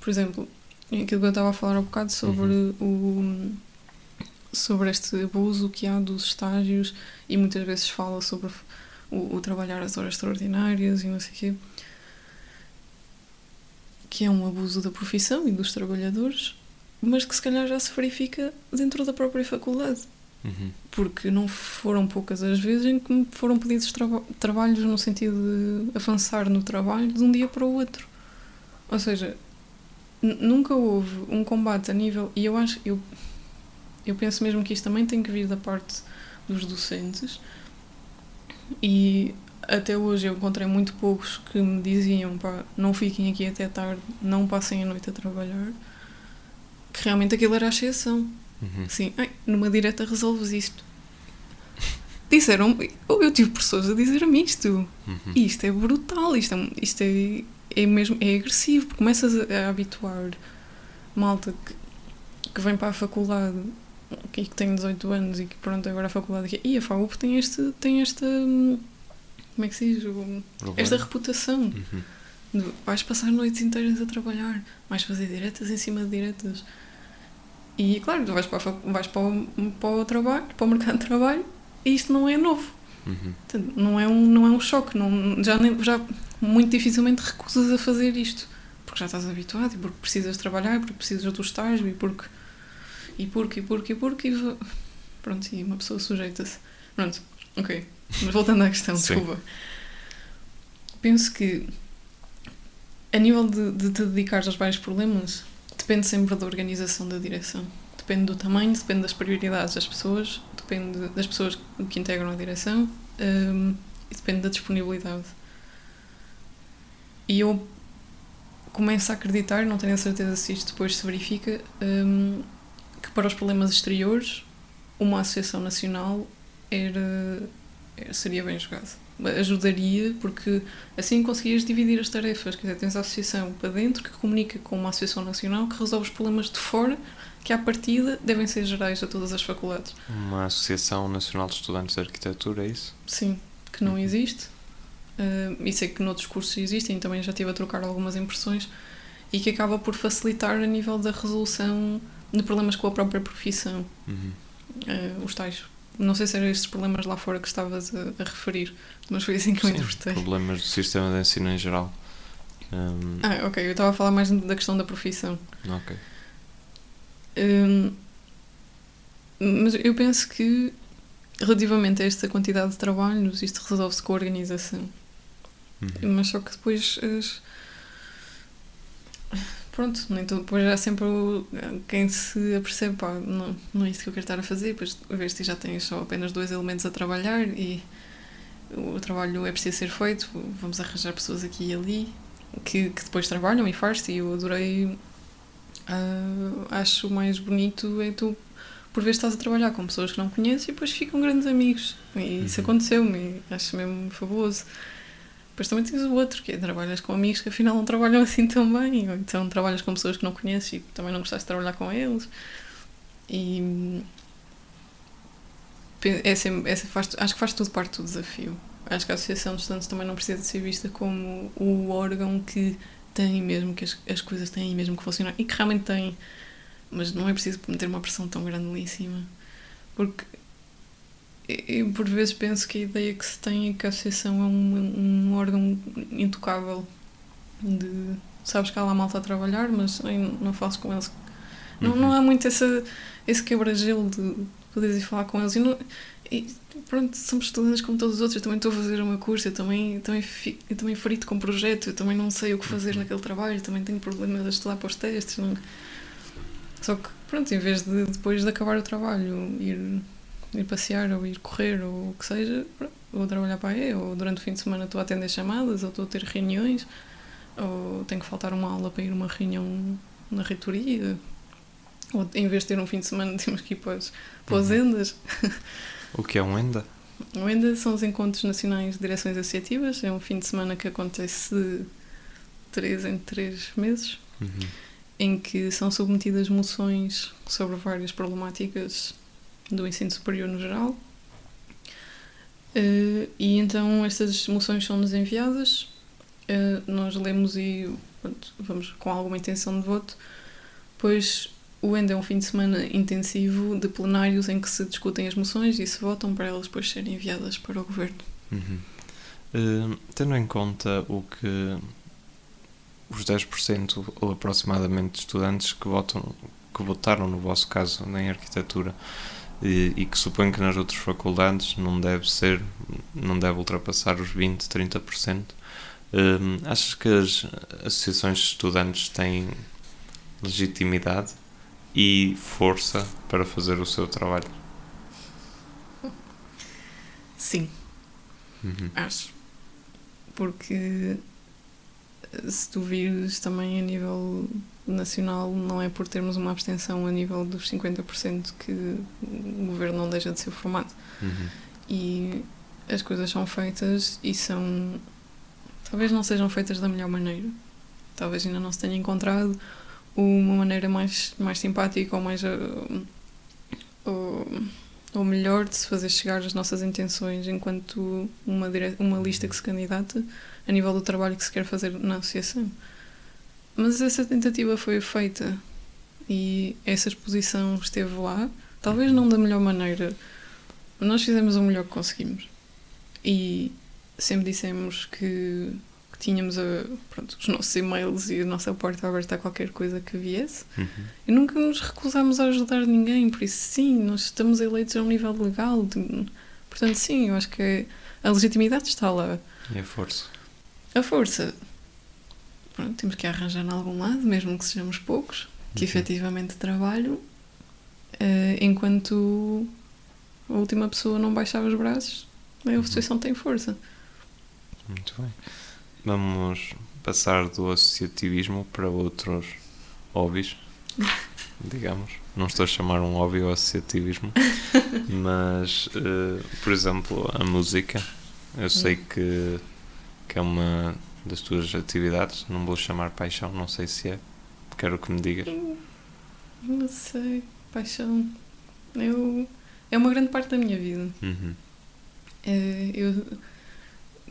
[SPEAKER 1] por exemplo, aquilo que eu estava a falar há bocado sobre o sobre este abuso que há dos estágios e muitas vezes fala sobre o, o trabalhar as horas extraordinárias e não sei o quê que é um abuso da profissão e dos trabalhadores mas que se calhar já se verifica dentro da própria faculdade
[SPEAKER 2] Uhum.
[SPEAKER 1] porque não foram poucas as vezes em que me foram pedidos traba- trabalhos no sentido de avançar no trabalho de um dia para o outro. Ou seja, nunca houve um combate a nível. E eu acho. Eu, eu penso mesmo que isto também tem que vir da parte dos docentes. E até hoje eu encontrei muito poucos que me diziam: pá, não fiquem aqui até tarde, não passem a noite a trabalhar. Que realmente aquilo era a exceção.
[SPEAKER 2] Uhum.
[SPEAKER 1] Sim, ai, numa direta resolves isto. Disseram, ou eu tive pessoas a dizer-me isto.
[SPEAKER 2] Uhum.
[SPEAKER 1] Isto é brutal, isto é, isto é, é mesmo é agressivo, porque começas a, a habituar malta que, que vem para a faculdade e que tem 18 anos e que pronto, agora a faculdade aqui. E a FAUP tem este, tem esta. Como é que se diz? Esta reputação.
[SPEAKER 2] Uhum.
[SPEAKER 1] de vais passar noites inteiras a trabalhar, vais fazer diretas em cima de diretas. E claro, tu vais para, vais para, o, para o trabalho, para o mercado de trabalho, e isto não é novo.
[SPEAKER 2] Uhum.
[SPEAKER 1] Portanto, não é um, não é um choque. Não, já, nem- já muito dificilmente recusas a fazer isto. Porque já estás habituado e porque precisas trabalhar, porque precisas do estágio e porque. E porque, e porque, e porque. E, pronto, e uma pessoa sujeita-se. Pronto, ok. Mas voltando à questão, desculpa. Penso que a nível de, de te dedicares aos vários problemas, depende sempre da organização da direção. Depende do tamanho, depende das prioridades das pessoas, depende das pessoas que integram a direção hum, e depende da disponibilidade. E eu começo a acreditar, não tenho a certeza se isto depois se verifica, hum, que para os problemas exteriores uma associação nacional era, seria bem jogado. Ajudaria, porque assim conseguias dividir as tarefas. Quer dizer, tens a associação para dentro que comunica com uma associação nacional que resolve os problemas de fora, que à partida devem ser gerais a todas as faculdades.
[SPEAKER 2] Uma Associação Nacional de Estudantes de Arquitetura, é isso?
[SPEAKER 1] Sim, que não
[SPEAKER 2] Uhum.
[SPEAKER 1] existe. Uh, e sei que noutros cursos existem, também já estive a trocar algumas impressões e que acaba por facilitar a nível da resolução de problemas com a própria profissão.
[SPEAKER 2] Uhum.
[SPEAKER 1] Uh, os tais. Não sei se eram estes problemas lá fora que estavas a, a referir, mas foi assim que eu
[SPEAKER 2] Sim,
[SPEAKER 1] interpretei.
[SPEAKER 2] problemas do sistema de ensino em geral. Hum,
[SPEAKER 1] Ah, ok, eu estava a falar mais da questão da profissão.
[SPEAKER 2] ok.
[SPEAKER 1] Hum, mas eu penso que, relativamente a esta quantidade de trabalhos, isto resolve-se com a organização.
[SPEAKER 2] Uhum.
[SPEAKER 1] Mas só que depois. as- Pronto, tudo. Depois há sempre quem se apercebe, pá, não, não é isto que eu quero estar a fazer. Depois, a vez de já tens só apenas dois elementos a trabalhar e o trabalho é preciso ser feito. Vamos arranjar pessoas aqui e ali que, que depois trabalham e faz-se. E eu adorei. ah, acho mais bonito é tu, por vezes, estás a trabalhar com pessoas que não conheces e depois ficam grandes amigos. E isso
[SPEAKER 2] Uhum.
[SPEAKER 1] aconteceu-me. Acho mesmo fabuloso. Depois também tens o outro, que é trabalhas com amigos que afinal não trabalham assim tão bem, ou então trabalhas com pessoas que não conheces e também não gostaste de trabalhar com eles. E. pe- É sempre, é faz, acho que faz tudo parte do desafio. Acho que a Associação de Estudantes também não precisa de ser vista como o órgão que tem mesmo, que as, as coisas têm mesmo que funcionar e que realmente têm, mas não é preciso meter uma pressão tão grande ali em cima. Porque eu, por vezes penso que a ideia que se tem é que a associação é um, um órgão intocável de sabes que há lá malta a trabalhar, mas não faço com eles. Não,
[SPEAKER 2] Uhum.
[SPEAKER 1] não há muito esse, esse quebra-gelo de poderes ir falar com eles. E, não- e pronto, somos estudantes como todos os outros. Eu também estou a fazer o meu curso, eu também, também, eu também frito com projeto, eu também não sei o que fazer
[SPEAKER 2] Uhum.
[SPEAKER 1] naquele trabalho, também tenho problemas a estudar para os testes. não- Só que, pronto, em vez de depois de acabar o trabalho ir, ir passear ou ir correr ou o que seja, vou trabalhar para aí, ou durante o fim de semana estou a atender chamadas, ou estou a ter reuniões, ou tenho que faltar uma aula para ir a uma reunião na reitoria, ou em vez de ter um fim de semana temos que ir para as, para as
[SPEAKER 2] Uhum.
[SPEAKER 1] endas.
[SPEAKER 2] O que é um ENDA?
[SPEAKER 1] O ENDA são os Encontros Nacionais de Direções Associativas, é um fim de semana que acontece três em três meses,
[SPEAKER 2] Uhum.
[SPEAKER 1] em que são submetidas moções sobre várias problemáticas do ensino superior no geral. Eh, e então estas moções são-nos enviadas, eh, nós lemos e pronto, vamos com alguma intenção de voto, pois o END é um fim de semana intensivo de plenários em que se discutem as moções e se votam para elas depois serem enviadas para o governo.
[SPEAKER 2] Uhum. Eh, tendo em conta o que os 10% ou aproximadamente de estudantes que votam que votaram no vosso caso em arquitetura e, e que suponho que nas outras faculdades não deve ser não deve ultrapassar os 20, 30% Hum, achas que as associações de estudantes têm legitimidade e força para fazer o seu trabalho?
[SPEAKER 1] Sim,
[SPEAKER 2] Uhum.
[SPEAKER 1] acho. Porque eh, se tu vires também a nível nacional, não é por termos uma abstenção a nível dos 50% que o governo não deixa de ser formado.
[SPEAKER 2] Uhum.
[SPEAKER 1] E as coisas são feitas e são. Talvez não sejam feitas da melhor maneira. Talvez ainda não se tenha encontrado uma maneira mais, mais simpática ou mais. uh, ou, ou melhor de se fazer chegar as nossas intenções enquanto uma, dire... uma lista que se candidata a nível do trabalho que se quer fazer na associação. Mas essa tentativa foi feita e essa exposição esteve lá, talvez não da melhor maneira, mas nós fizemos o melhor que conseguimos. E sempre dissemos que, que tínhamos a, pronto, os nossos e-mails e a nossa porta aberta a qualquer coisa que viesse.
[SPEAKER 2] Uhum.
[SPEAKER 1] E nunca nos recusámos a ajudar ninguém, por isso sim, nós estamos eleitos a um nível legal. de- portanto, sim, eu acho que a legitimidade está lá.
[SPEAKER 2] E a força.
[SPEAKER 1] A força, pronto, temos que arranjar em algum lado, mesmo que sejamos poucos, que
[SPEAKER 2] Uhum.
[SPEAKER 1] efetivamente trabalham, eh, enquanto a última pessoa não baixava os braços, a
[SPEAKER 2] Uhum.
[SPEAKER 1] oposição tem força.
[SPEAKER 2] Muito bem. Vamos passar do associativismo para outros hobbies, digamos. Não estou a chamar um hobby ao associativismo, mas, eh, por exemplo, a música. Eu sei que, que é uma das tuas atividades, não vou chamar paixão, não sei se é. Quero que me digas.
[SPEAKER 1] Não sei, paixão. Eu, é uma grande parte da minha vida.
[SPEAKER 2] Uhum.
[SPEAKER 1] Eh, Eu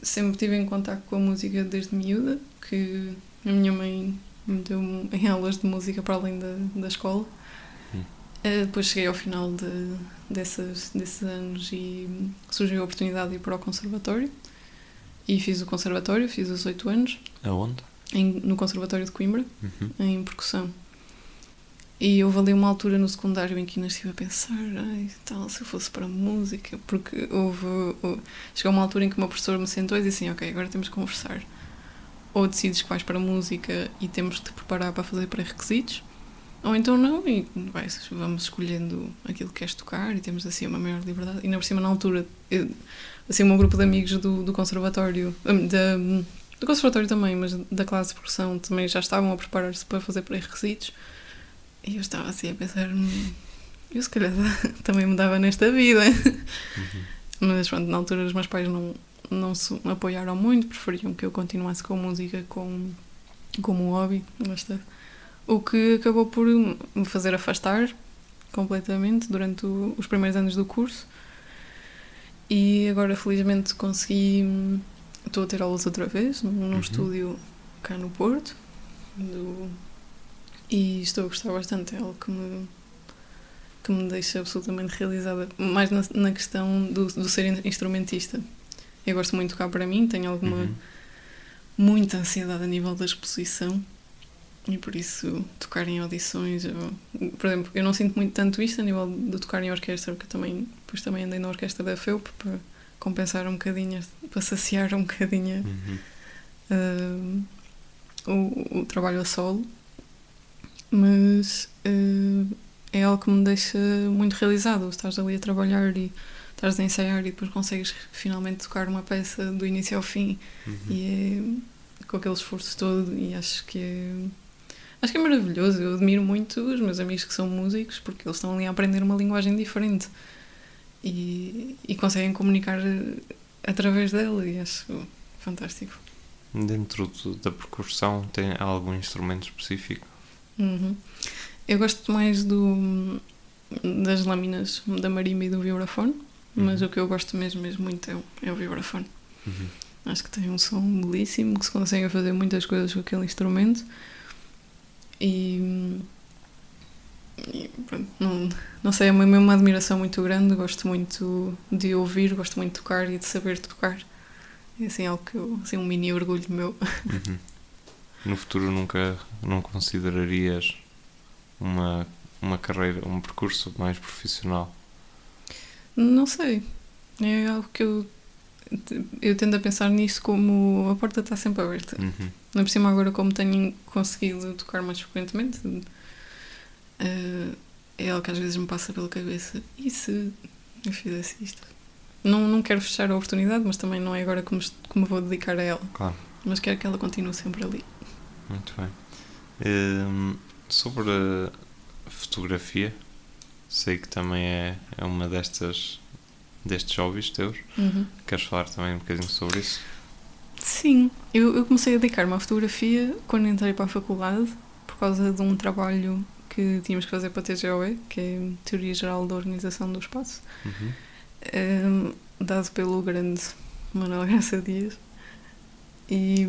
[SPEAKER 1] sempre estive em contato com a música desde miúda, que a minha mãe me deu em aulas de música para além da, da escola.
[SPEAKER 2] Hum.
[SPEAKER 1] Eh, Depois cheguei ao final de, dessas, desses anos e surgiu a oportunidade de ir para o conservatório. E fiz o conservatório, fiz os oito anos,
[SPEAKER 2] Aonde?
[SPEAKER 1] em- no Conservatório de Coimbra
[SPEAKER 2] Uhum.
[SPEAKER 1] em percussão. E houve ali uma altura no secundário em que ainda estive a pensar, ai, tal, se eu fosse para música, porque houve, houve- chegou uma altura em que o meu professor me sentou e disse assim, ok, agora temos que conversar. Ou decides que vais para música e temos que te preparar para fazer pré-requisitos, ou então não, e vais, vamos escolhendo aquilo que queres tocar e temos assim uma maior liberdade. E ainda por cima, na altura, eu, assim, o meu grupo de amigos do, do conservatório, hum, da, do conservatório também, mas da classe de percussão também já estavam a preparar-se para fazer pré-requisitos. E eu estava assim a pensar, "Hum, eu se calhar também me dava nesta vida. Mas pronto, na altura os meus pais não, não se apoiaram muito, preferiam que eu continuasse com música como, como um hobby. está. O que acabou por me fazer afastar completamente durante o- os primeiros anos do curso. E agora felizmente consegui. Estou a ter aulas outra vez, num,
[SPEAKER 2] Uhum.
[SPEAKER 1] estúdio cá no Porto. do- e estou a gostar bastante. É algo que me, que me deixa absolutamente realizada. Mais na, na questão do, do ser in- instrumentista. Eu gosto muito de tocar para mim, tenho alguma.
[SPEAKER 2] Uhum.
[SPEAKER 1] muita ansiedade a nível da exposição. E por isso, tocar em audições. eu- por exemplo, eu não sinto muito tanto isto a nível de tocar em orquestra, porque eu também, depois também andei na orquestra da FEUP para compensar um bocadinho, para saciar um bocadinho
[SPEAKER 2] Uhum.
[SPEAKER 1] ah, o, o trabalho a solo, mas ah, é algo que me deixa muito realizado. Estás ali a trabalhar e estás a ensaiar e depois consegues finalmente tocar uma peça do início ao fim
[SPEAKER 2] Uhum.
[SPEAKER 1] e é com aquele esforço todo e acho que é acho que é maravilhoso. Eu admiro muito os meus amigos que são músicos porque eles estão ali a aprender uma linguagem diferente e, e conseguem comunicar eh, através dela e acho fantástico.
[SPEAKER 2] Dentro do- da percussão tem algum instrumento específico?
[SPEAKER 1] Uhum. Eu gosto mais do das lâminas da marimba e do vibrafone, mas
[SPEAKER 2] Uhum.
[SPEAKER 1] o que eu gosto mesmo, mesmo muito é o, é o vibrafone.
[SPEAKER 2] Uhum.
[SPEAKER 1] Acho que tem um som belíssimo, que se consegue fazer muitas coisas com aquele instrumento. E, e pronto, não, não sei, é uma, uma admiração muito grande. Gosto muito de ouvir, gosto muito de tocar e de saber tocar. É assim algo que eu, assim, um mini orgulho meu.
[SPEAKER 2] Uhum. No futuro nunca não considerarias uma, uma carreira, um percurso mais profissional?
[SPEAKER 1] Não sei, é algo que eu, eu tendo a pensar nisso como a porta está sempre aberta.
[SPEAKER 2] Uhum.
[SPEAKER 1] Não por cima agora como tenho conseguido tocar mais frequentemente eh, é algo que às vezes me passa pela cabeça e se eu fizesse isto? Não, não quero fechar a oportunidade, mas também não é agora que me, que me vou dedicar a ela.
[SPEAKER 2] Claro.
[SPEAKER 1] Mas quero que ela continue sempre ali.
[SPEAKER 2] Muito bem. Hum, sobre a fotografia, sei que também é, é uma destas destes hobbies teus. Queres falar também um bocadinho sobre isso?
[SPEAKER 1] Sim, eu, eu comecei a dedicar-me à fotografia quando entrei para a faculdade por causa de um trabalho que tínhamos que fazer para a TGOE, que é Teoria Geral da Organização do Espaço.
[SPEAKER 2] Uhum.
[SPEAKER 1] um, dado pelo grande Manuel Graça Dias. E,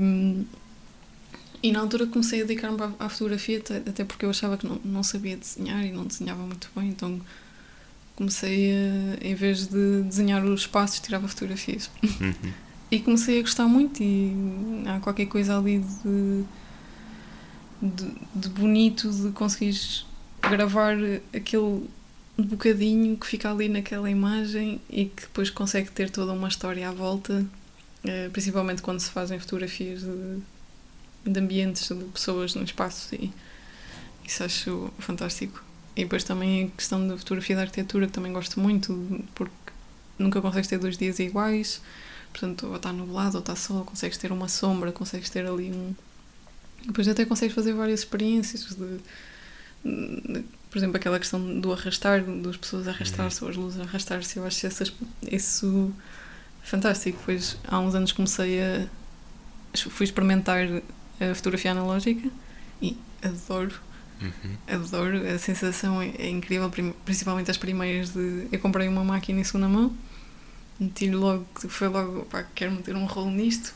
[SPEAKER 1] E na altura comecei a dedicar-me à, fotografia, até, até porque eu achava que não, não sabia desenhar e não desenhava muito bem, então comecei a, em vez de desenhar os espaços, tirava fotografias.
[SPEAKER 2] Uhum.
[SPEAKER 1] E comecei a gostar muito e há qualquer coisa ali de, de, de bonito de conseguires gravar aquele bocadinho que fica ali naquela imagem e que depois consegue ter toda uma história à volta, eh, principalmente quando se fazem fotografias de, de ambientes, de pessoas no espaço e isso acho fantástico. E depois também a questão da fotografia da arquitetura, que também gosto muito, porque nunca consegues ter dois dias iguais, portanto, ou está nublado ou está sol, consegues ter uma sombra, consegues ter ali um. Depois até consegues fazer várias experiências de. de- por exemplo, aquela questão do arrastar, das pessoas arrastar-se ou as luzes arrastar-se, eu acho essas, isso fantástico. Depois, há uns anos comecei a. fui experimentar a fotografia analógica e adoro
[SPEAKER 2] Uhum.
[SPEAKER 1] adoro, a sensação é, é incrível, principalmente as primeiras de. Eu comprei uma máquina em segunda mão, meti logo, foi logo, pá, quero meter um rolo nisto.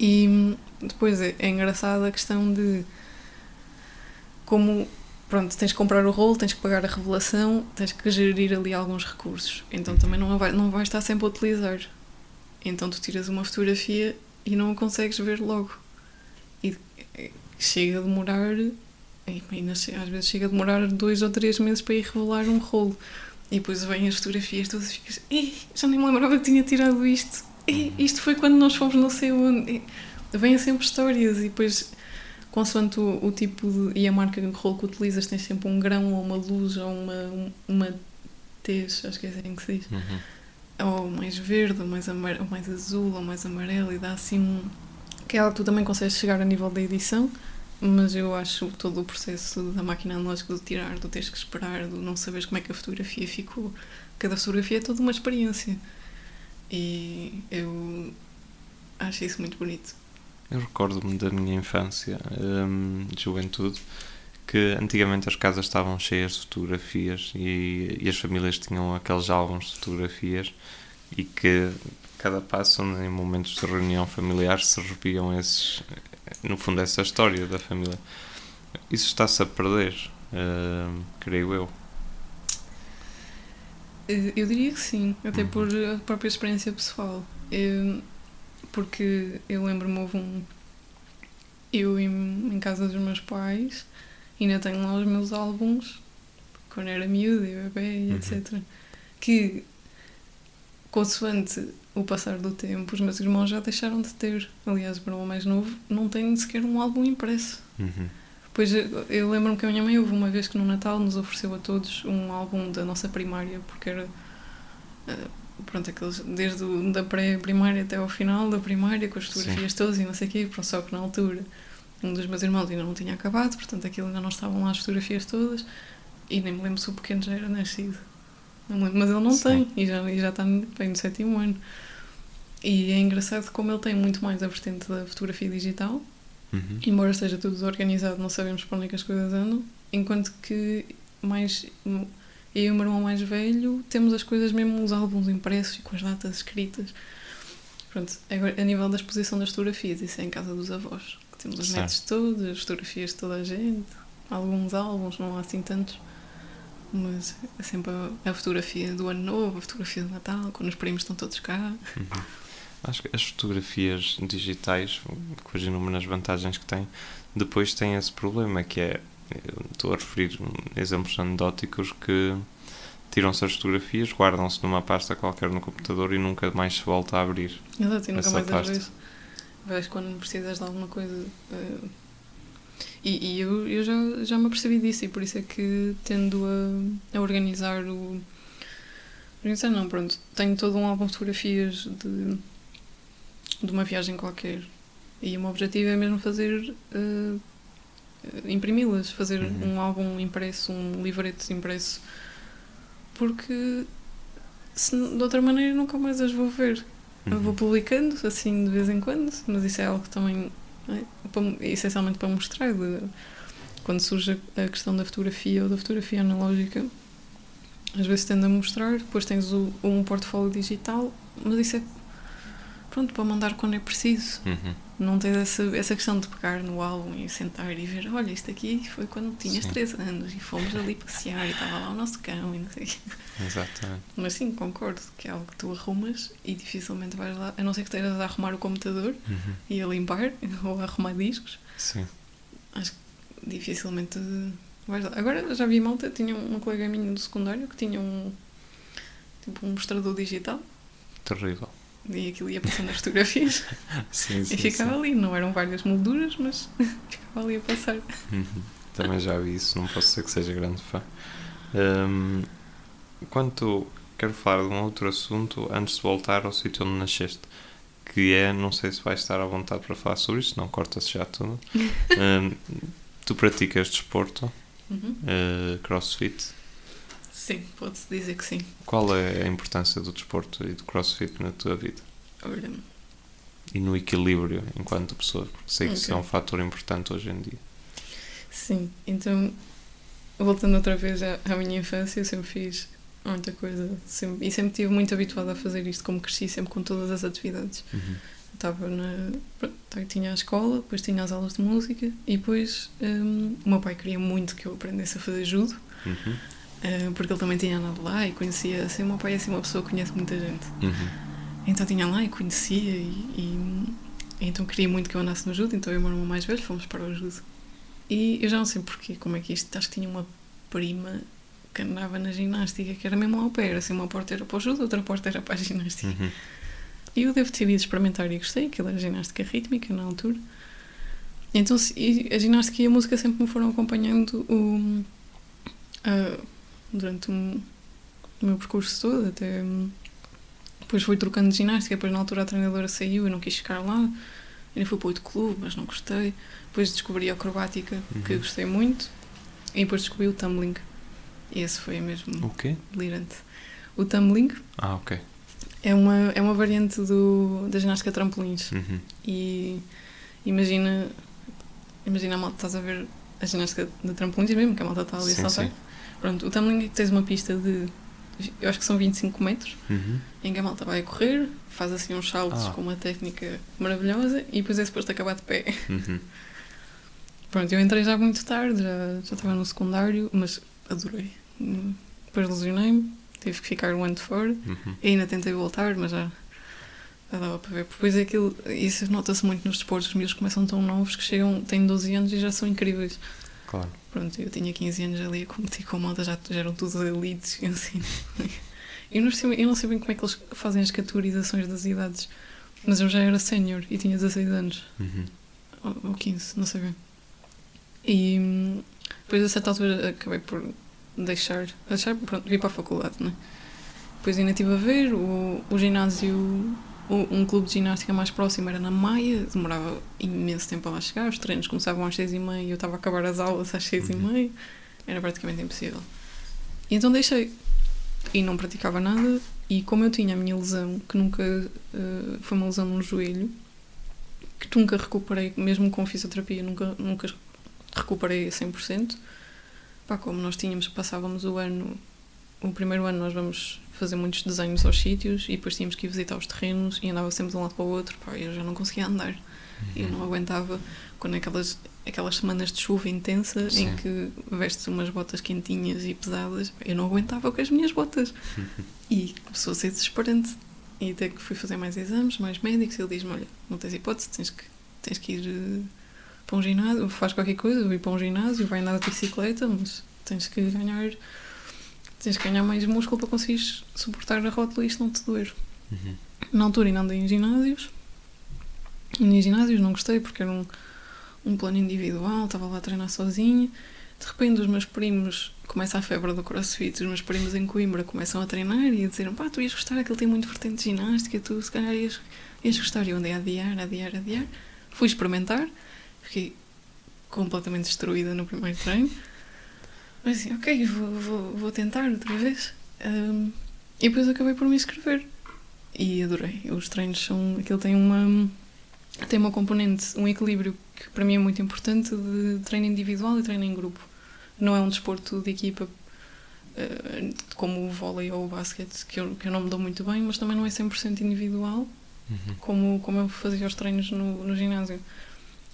[SPEAKER 1] E depois é, é engraçada a questão de como, pronto, tens que comprar o rolo, tens que pagar a revelação, tens que gerir ali alguns recursos. Então também não vai, não vais estar sempre a utilizar. Então tu tiras uma fotografia e não a consegues ver logo. E eh, chega a demorar ainda às vezes chega a demorar dois ou três meses para ir revelar um rolo. E depois vêm as fotografias todas e ficas, já nem me lembrava que tinha tirado isto. Ih, isto foi quando nós fomos não sei onde. E vêm sempre histórias e depois, consoante o, o tipo de, e a marca de rolo que utilizas, tens sempre um grão ou uma luz ou uma, um- uma tez, acho que é assim que se diz.
[SPEAKER 2] Uhum.
[SPEAKER 1] Ou mais verde, ou mais, ou mais azul, ou mais amarelo, e dá assim um. que é que tu também consegues chegar a nível da edição, mas eu acho todo o processo da máquina analógica de tirar, do teres que esperar, do não saberes como é que a fotografia ficou. Cada fotografia é toda uma experiência. E eu acho isso muito bonito.
[SPEAKER 2] Eu recordo-me da minha infância, hum, de juventude, que antigamente as casas estavam cheias de fotografias e, e as famílias tinham aqueles álbuns de fotografias e que cada passo em momentos de reunião familiar se reviam esses, no fundo essa história da família. Isso está-se a perder, hum, creio eu.
[SPEAKER 1] Eu diria que sim, até
[SPEAKER 2] Uhum.
[SPEAKER 1] por a própria experiência pessoal. Eh, Porque eu lembro-me, houve um. Eu em, em casa dos meus pais, ainda tenho lá os meus álbuns, quando era miúda e bebê
[SPEAKER 2] Uhum.
[SPEAKER 1] etc. Que, consoante o passar do tempo, os meus irmãos já deixaram de ter. Aliás, o irmão mais novo não tem sequer um álbum impresso.
[SPEAKER 2] Uhum.
[SPEAKER 1] Pois eu, eu lembro-me que a minha mãe houve uma vez que no Natal nos ofereceu a todos um álbum da nossa primária, porque era eh, pronto, aqueles, desde o, da pré-primária até ao final da primária, com as fotografias todas e não sei o quê, pronto, só que na altura um dos meus irmãos ainda não tinha acabado, portanto aquilo ainda não estavam lá as fotografias todas e nem me lembro se o pequeno já era nascido. Mas ele não
[SPEAKER 2] Sim.
[SPEAKER 1] tem e já, e já está bem no sétimo ano. E é engraçado como ele tem muito mais a vertente da fotografia digital,
[SPEAKER 2] Uhum.
[SPEAKER 1] embora esteja tudo desorganizado, não sabemos para onde é que as coisas andam, enquanto que mais eu e o meu irmão mais velho temos as coisas mesmo, os álbuns impressos e com as datas escritas. Pronto, agora a nível da exposição das fotografias, isso é em casa dos avós. que Temos os
[SPEAKER 2] Certo.
[SPEAKER 1] netos todos, as fotografias de toda a gente, alguns álbuns, não há assim tantos. Mas é sempre a, fotografia do ano novo, a fotografia do Natal, quando os primos estão todos cá.
[SPEAKER 2] Uhum. Acho que as fotografias digitais, com as inúmeras vantagens que têm, depois têm esse problema que é, estou a referir exemplos anedóticos que tiram-se as fotografias, guardam-se numa pasta qualquer no computador e nunca mais se volta a abrir.
[SPEAKER 1] Exato, e nunca mais as
[SPEAKER 2] parte.
[SPEAKER 1] vês. Vês quando precisas de alguma coisa. eh, e e eu, eu já, já me apercebi disso e por isso é que tendo a, a organizar o. Organizar não, pronto. Tenho todo um álbum de fotografias de, de uma viagem qualquer. E o meu objetivo é mesmo fazer. eh, imprimi-las, fazer
[SPEAKER 2] Uhum.
[SPEAKER 1] um álbum impresso, um livreto impresso. Porque se, de outra maneira nunca mais as vou ver. Eu vou
[SPEAKER 2] Uhum.
[SPEAKER 1] publicando, assim, de vez em quando, mas isso é algo que também, é, para- essencialmente para mostrar, de, quando surge a questão da fotografia ou da fotografia analógica, às vezes tendo a mostrar, depois tens o, um portfólio digital, mas isso é, pronto, para mandar quando é preciso.
[SPEAKER 2] Uhum.
[SPEAKER 1] Não ter essa, essa questão de pegar no álbum e sentar e ver, olha, isto aqui foi quando tinhas
[SPEAKER 2] Sim.
[SPEAKER 1] 3 anos e fomos ali passear e estava lá o nosso cão e não sei.
[SPEAKER 2] Exatamente.
[SPEAKER 1] Mas sim, concordo que é algo que tu arrumas e dificilmente vais lá, a não ser que estejas a arrumar o computador
[SPEAKER 2] Uhum.
[SPEAKER 1] e a limpar ou a arrumar discos,
[SPEAKER 2] Sim.
[SPEAKER 1] acho que dificilmente vais lá. Agora já vi malta, tinha uma colega minha do secundário que tinha um tipo um mostrador digital
[SPEAKER 2] Terrível.
[SPEAKER 1] E aquilo ia passando as fotografias
[SPEAKER 2] Sim, sim.
[SPEAKER 1] e ficava
[SPEAKER 2] sim.
[SPEAKER 1] ali, não eram várias molduras, mas ficava ali a passar.
[SPEAKER 2] Uhum. Também já vi isso, não posso dizer que seja grande fã. Hum, quanto quero falar de um outro assunto antes de voltar ao sítio onde nasceste, que é, não sei se vais estar à vontade para falar sobre isto, não corta-se já tudo. Hum, tu praticas desporto,
[SPEAKER 1] Uhum.
[SPEAKER 2] eh, crossfit.
[SPEAKER 1] Sim, pode-se dizer que sim.
[SPEAKER 2] Qual é a importância do desporto e do crossfit na tua vida?
[SPEAKER 1] Ora,
[SPEAKER 2] E no equilíbrio enquanto pessoa? Porque sei que isso é um fator importante hoje em dia.
[SPEAKER 1] sim, então voltando outra vez à, à minha infância, eu sempre fiz muita coisa sempre, e sempre estive muito habituada a fazer isto, como cresci sempre com todas as atividades.
[SPEAKER 2] Uhum.
[SPEAKER 1] Estava na. pronto, tá, tinha a escola, depois tinha as aulas de música e depois hum, o meu pai queria muito que eu aprendesse a fazer judo,
[SPEAKER 2] Uhum.
[SPEAKER 1] Eh, porque ele também tinha andado lá e conhecia. Assim, o meu pai é assim uma pessoa que conhece muita gente.
[SPEAKER 2] Uhum.
[SPEAKER 1] Então tinha lá e conhecia e, e- e então queria muito que eu andasse no judo, então eu e o meu irmão mais velho fomos para o judo. E eu já não sei porquê, como é que isto, acho que tinha uma prima que andava na ginástica, que era mesmo ao pé, era assim, uma porta era para o judo, outra porta era para a ginástica.
[SPEAKER 2] Uhum.
[SPEAKER 1] E eu devo ter ido experimentar e gostei, aquilo era ginástica rítmica na altura. Então a ginástica e a música sempre me foram acompanhando o, a- durante um- o meu percurso todo, até depois fui trocando de ginástica, depois na altura a treinadora saiu, eu não quis ficar lá, ainda fui para outro clube, mas não gostei. Depois descobri a acrobática, que
[SPEAKER 2] Uhum.
[SPEAKER 1] gostei muito, e depois descobri o tumbling. E esse foi mesmo
[SPEAKER 2] O quê?
[SPEAKER 1] delirante. O tumbling
[SPEAKER 2] Ah, ok.
[SPEAKER 1] é uma, é uma variante do, da ginástica trampolins.
[SPEAKER 2] Uhum.
[SPEAKER 1] E imagina, imagina a malta, estás a ver a ginástica de trampolins mesmo, que a malta está ali a
[SPEAKER 2] Sim,
[SPEAKER 1] saltar.
[SPEAKER 2] sim.
[SPEAKER 1] Pronto, o tumbling é que tens uma pista de, eu acho que são 25 metros,
[SPEAKER 2] Uhum.
[SPEAKER 1] em que a malta vai a correr, faz assim uns saltos
[SPEAKER 2] Ah.
[SPEAKER 1] com uma técnica maravilhosa e depois é suposto acabar de pé.
[SPEAKER 2] Uhum.
[SPEAKER 1] Pronto, eu entrei já muito tarde, já, já estava no secundário, mas adorei. Depois lesionei-me, tive que ficar um ano de fora.
[SPEAKER 2] Uhum.
[SPEAKER 1] E ainda tentei voltar, mas já, já dava para ver. Depois é aquilo, isso nota-se muito nos desportos, os meus começam tão novos que chegam, têm 12 anos e já são incríveis.
[SPEAKER 2] Claro.
[SPEAKER 1] Pronto, eu tinha 15 anos ali a competir com a malta, já, já eram todos elites e assim. Eu não, sei, eu não sei bem como é que eles fazem as categorizações das idades, mas eu já era sénior e tinha 16 anos,
[SPEAKER 2] Uhum.
[SPEAKER 1] ou, ou 15, não sei bem. E depois a certa altura acabei por deixar, deixar pronto, vir para a faculdade, né? Depois ainda estive a ver o, o ginásio, um clube de ginástica mais próximo era na Maia, demorava imenso tempo a lá chegar, os treinos começavam às seis e meia e eu estava a acabar as aulas às seis e
[SPEAKER 2] Uhum.
[SPEAKER 1] meia, era praticamente impossível. E então deixei. E não praticava nada, e como eu tinha a minha lesão, que nunca eh, foi uma lesão no joelho, que nunca recuperei, mesmo com fisioterapia, nunca, nunca recuperei a 100%. Pá, como nós tínhamos, passávamos o ano, o primeiro ano nós vamos fazer muitos desenhos aos sítios e depois tínhamos que ir visitar os terrenos e andava sempre de um lado para o outro, pá, eu já não conseguia andar. Eu não aguentava quando aquelas, aquelas semanas de chuva intensa
[SPEAKER 2] Sim.
[SPEAKER 1] em que vestes umas botas quentinhas e pesadas, pá, eu não aguentava com as minhas botas. E começou a ser desesperante. E até que fui fazer mais exames, mais médicos, e ele diz-me: Olha, não tens hipótese, tens que, tens que ir eh, para um ginásio, faz qualquer coisa, ir para um ginásio, vai andar de bicicleta, mas tens que ganhar. Tens que ganhar mais músculo para conseguires suportar a rótula e isto não te doer.
[SPEAKER 2] Uhum.
[SPEAKER 1] Na altura ainda andei em ginásios. Andei em ginásios, não gostei porque era um, um plano individual, estava lá a treinar sozinha. De repente os meus primos, começa a febre do crossfit, os meus primos em Coimbra começam a treinar e a dizer pá, tu ias gostar, aquele tem muito vertente de ginástica, tu se calhar ias, ias gostar. E eu andei a adiar, a adiar, a adiar. Fui experimentar, fiquei completamente destruída no primeiro treino. Mas assim, ok, vou, vou, vou tentar outra vez. Ahm, e depois acabei por me inscrever. E adorei. Os treinos são. Aquilo tem uma. Tem uma componente, um equilíbrio que para mim é muito importante de treino individual e treino em grupo. Não é um desporto de equipa eh, como o vôlei ou o basquete, que eu, que eu não me dou muito bem, mas também não é 100% individual
[SPEAKER 2] Uhum.
[SPEAKER 1] como, como eu fazia os treinos no, no ginásio.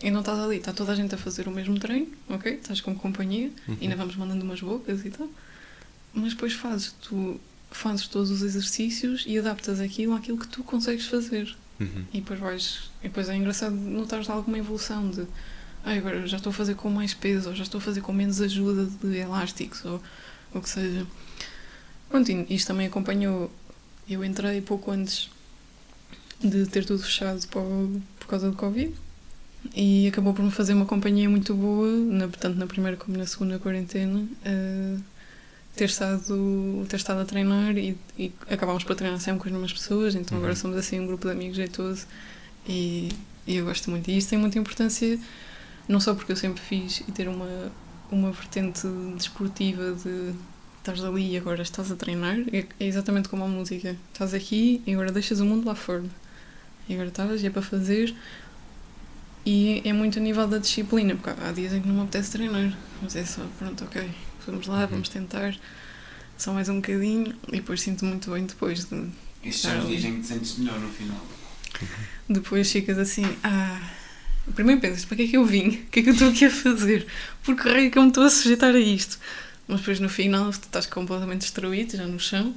[SPEAKER 1] E não estás ali, está toda a gente a fazer o mesmo treino, ok? Estás com companhia,
[SPEAKER 2] Uhum.
[SPEAKER 1] ainda vamos mandando umas bocas e tal. Mas depois fazes, tu fazes todos os exercícios e adaptas aquilo àquilo que tu consegues fazer.
[SPEAKER 2] Uhum.
[SPEAKER 1] E depois vais. E depois é engraçado notar alguma evolução de. Ah, agora já estou a fazer com mais peso, ou já estou a fazer com menos ajuda de elásticos, ou o que seja. Pronto, isto também acompanhou. Eu entrei pouco antes de ter tudo fechado o- por causa do Covid e acabou por me fazer uma companhia muito boa, na, tanto na primeira como na segunda quarentena. eh, ter estado, ter estado a treinar e, e acabámos por treinar sempre com as mesmas pessoas, então agora
[SPEAKER 2] Uhum.
[SPEAKER 1] somos assim um grupo de amigos jeitoso e, e eu gosto muito. E isso tem muita importância, não só porque eu sempre fiz e ter uma, uma vertente desportiva de estás ali e agora estás a treinar, é, é exatamente como a música. Estás aqui e agora deixas o mundo lá fora. E agora estás e é para fazer. E é muito a nível da disciplina, porque há dias em que não me apetece treinar, mas é só, pronto, ok, vamos lá, vamos tentar, só mais um bocadinho, e depois sinto muito bem depois de,
[SPEAKER 4] Estes são os dias em que te sentes melhor no final.
[SPEAKER 1] Depois ficas assim, ah. Primeiro pensas, para que é que eu vim? O que é que eu estou aqui a fazer? Por que raio é que eu me estou a sujeitar a isto? Mas depois no final tu estás completamente destruído, já no chão,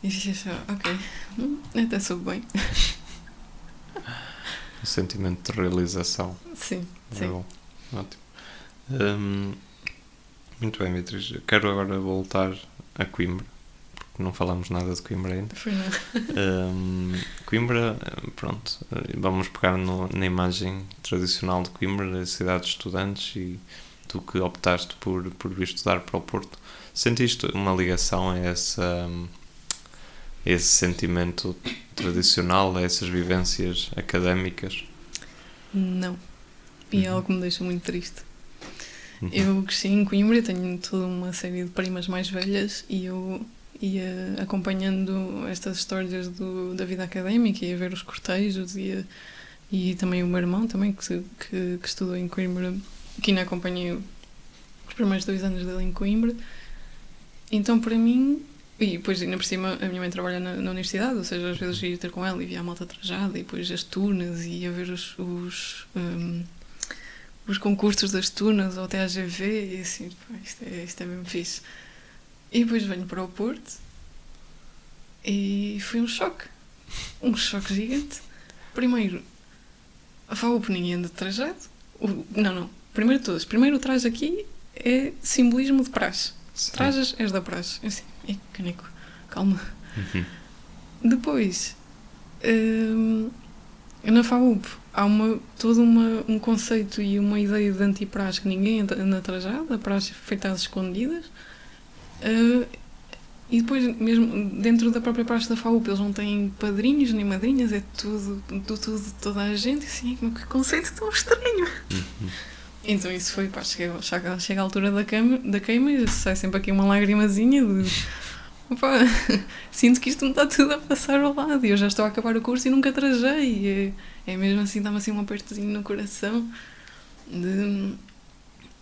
[SPEAKER 1] e ficas só, ok, hum, até soube bem.
[SPEAKER 2] O sentimento de realização.
[SPEAKER 1] Sim,
[SPEAKER 2] É
[SPEAKER 1] sim.
[SPEAKER 2] bom. Ótimo. Hum, muito bem, Beatriz. Eu Quero agora voltar a Coimbra, porque não falamos nada de Coimbra ainda. Hum, Coimbra, pronto, vamos pegar no- na imagem tradicional de Coimbra, da cidade de estudantes, e tu que optaste por, por vir estudar para o Porto, sentiste uma ligação a essa, hum, esse sentimento tradicional, a essas vivências académicas?
[SPEAKER 1] Não. E é
[SPEAKER 2] Uhum.
[SPEAKER 1] algo que me deixa muito triste.
[SPEAKER 2] Uhum.
[SPEAKER 1] Eu cresci em Coimbra, tenho toda uma série de primas mais velhas e eu ia acompanhando estas histórias do, da vida académica, ia ver os cortejos ia, e também o meu irmão também que, que, que estudou em Coimbra, que ainda acompanhei os primeiros dois anos dele em Coimbra. Então para mim, e depois ainda por cima a minha mãe trabalha na, na universidade, ou seja, às vezes ia ter com ela e via a malta trajada e depois as turnas e ia ver os, os, hum, os concursos das tunas ou até a GV e assim, pá, isto, é, isto é mesmo fixe. E depois venho para o Porto e foi um choque. Um choque gigante. Primeiro, a ninguém anda de trajado. O- não, não. Primeiro de todos. Primeiro o traje aqui é simbolismo de praxe.
[SPEAKER 2] Sim.
[SPEAKER 1] Trajas és da praxe. Eu assim, ei, caneco, calma.
[SPEAKER 2] Uhum.
[SPEAKER 1] Depois, hum, na FAUP há uma, todo uma, um conceito e uma ideia de antipraxe que ninguém anda, trajado, a praxe é feita às escondidas. Uh, e depois, mesmo dentro da própria praxe da FAUP, eles não têm padrinhos nem madrinhas, é tudo, tudo, tudo toda a gente. Assim, que conceito tão estranho.
[SPEAKER 2] Uhum.
[SPEAKER 1] Então isso foi, pá, chega, chega, chega a altura da, cama, da queima e sai sempre aqui uma lagrimazinha de... Opa, sinto que isto me está tudo a passar ao lado e eu já estou a acabar o curso e nunca trajei. É, é mesmo assim, dá-me assim um apertozinho no coração de,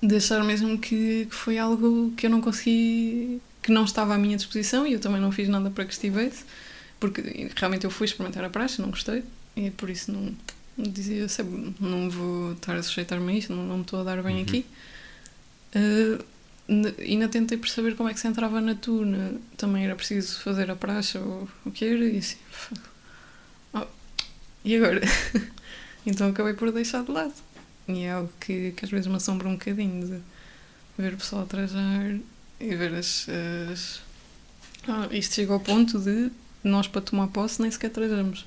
[SPEAKER 1] de achar mesmo que, que foi algo que eu não consegui, que não estava à minha disposição e eu também não fiz nada para que estivesse, porque realmente eu fui experimentar a praxe, não gostei e por isso não, dizia sempre, não vou estar a sujeitar-me a isto, não, não me estou a dar bem
[SPEAKER 2] Uhum.
[SPEAKER 1] aqui. Uh, ainda tentei perceber como é que se entrava na tuna, também era preciso fazer a praxe ou o que era, e assim, oh, e agora? então acabei por deixar de lado. E é algo que, que às vezes me assombra um bocadinho de ver o pessoal a trajar e ver as. as... Ah, isto chega ao ponto de nós, para tomar posse, nem sequer trajamos.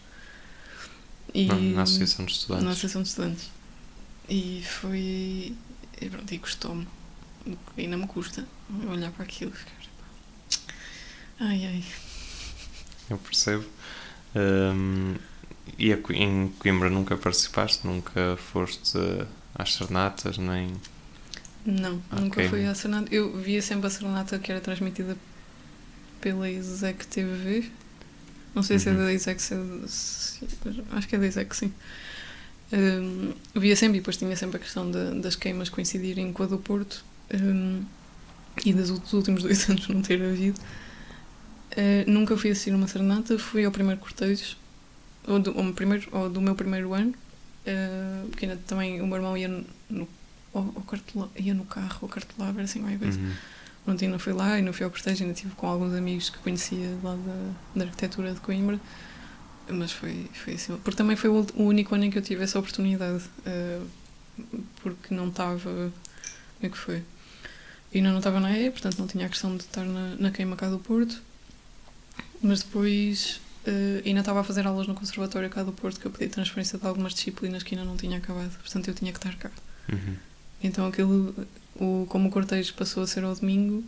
[SPEAKER 1] E,
[SPEAKER 2] Na, na Associação de Estudantes.
[SPEAKER 1] na Associação de Estudantes. E foi. E pronto, e custou-me. Ainda me custa olhar para aquilo e ficar. Ai ai.
[SPEAKER 2] Eu percebo. Hum, e em Coimbra nunca participaste? Nunca foste às serenatas? Nem...
[SPEAKER 1] Não, nunca
[SPEAKER 2] Ok.
[SPEAKER 1] fui à Serenata. Eu via sempre a Serenata que era transmitida pela Isaac TV. Não sei se é
[SPEAKER 2] Uhum.
[SPEAKER 1] da Isaac, se é da- se- acho que é da Isaac, sim. Hum, via sempre e depois tinha sempre a questão da- das queimas coincidirem com a do Porto hum, e dos últimos dois anos não ter havido. Uh, nunca fui assistir uma serenata, fui ao primeiro cortejo ou do, ou primeiro, ou do meu primeiro ano, uh, porque ainda também o meu irmão ia no, no ou, ou cartela, ia no carro, ou cartelava, era assim qualquer coisa.
[SPEAKER 2] Uhum.
[SPEAKER 1] Ontem não fui lá e não fui ao cortejo, ainda estive com alguns amigos que conhecia lá da, da arquitetura de Coimbra, mas foi, foi assim, porque também foi o, único ano em que eu tive essa oportunidade, uh, porque não estava, como é que foi? E ainda não estava na EA, portanto não tinha a questão de estar na, na Queima cá do Porto, mas depois uh, ainda estava a fazer aulas no Conservatório cá do Porto, que eu pedi transferência de algumas disciplinas que ainda não tinha acabado, portanto eu tinha que estar cá.
[SPEAKER 2] Uhum.
[SPEAKER 1] Então aquilo, o, como o cortejo passou a ser ao domingo,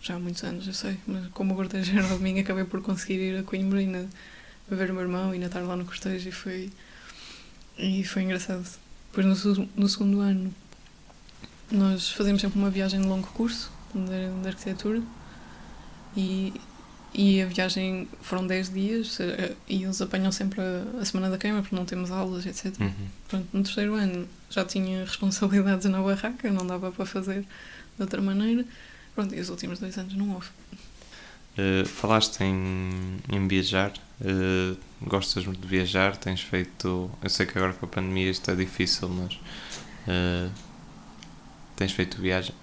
[SPEAKER 1] já há muitos anos, eu sei, mas como o cortejo era ao domingo, acabei por conseguir ir a Coimbra e ainda a ver o meu irmão e estar lá no cortejo e foi, e foi engraçado. Depois no, no segundo ano nós fazemos sempre uma viagem de longo curso de, de arquitetura e, e a viagem foram 10 dias eh, e eles apanham sempre a, a semana da queima porque não temos aulas, etc.
[SPEAKER 2] Uhum.
[SPEAKER 1] Pronto, no terceiro ano já tinha responsabilidades na barraca, não dava para fazer de outra maneira. Pronto, e os últimos dois anos não houve.
[SPEAKER 2] Uh, falaste em, em viajar, uh, gostas muito de viajar, tens feito. Eu sei que agora com a pandemia isto é difícil, mas uh, tens feito viagens.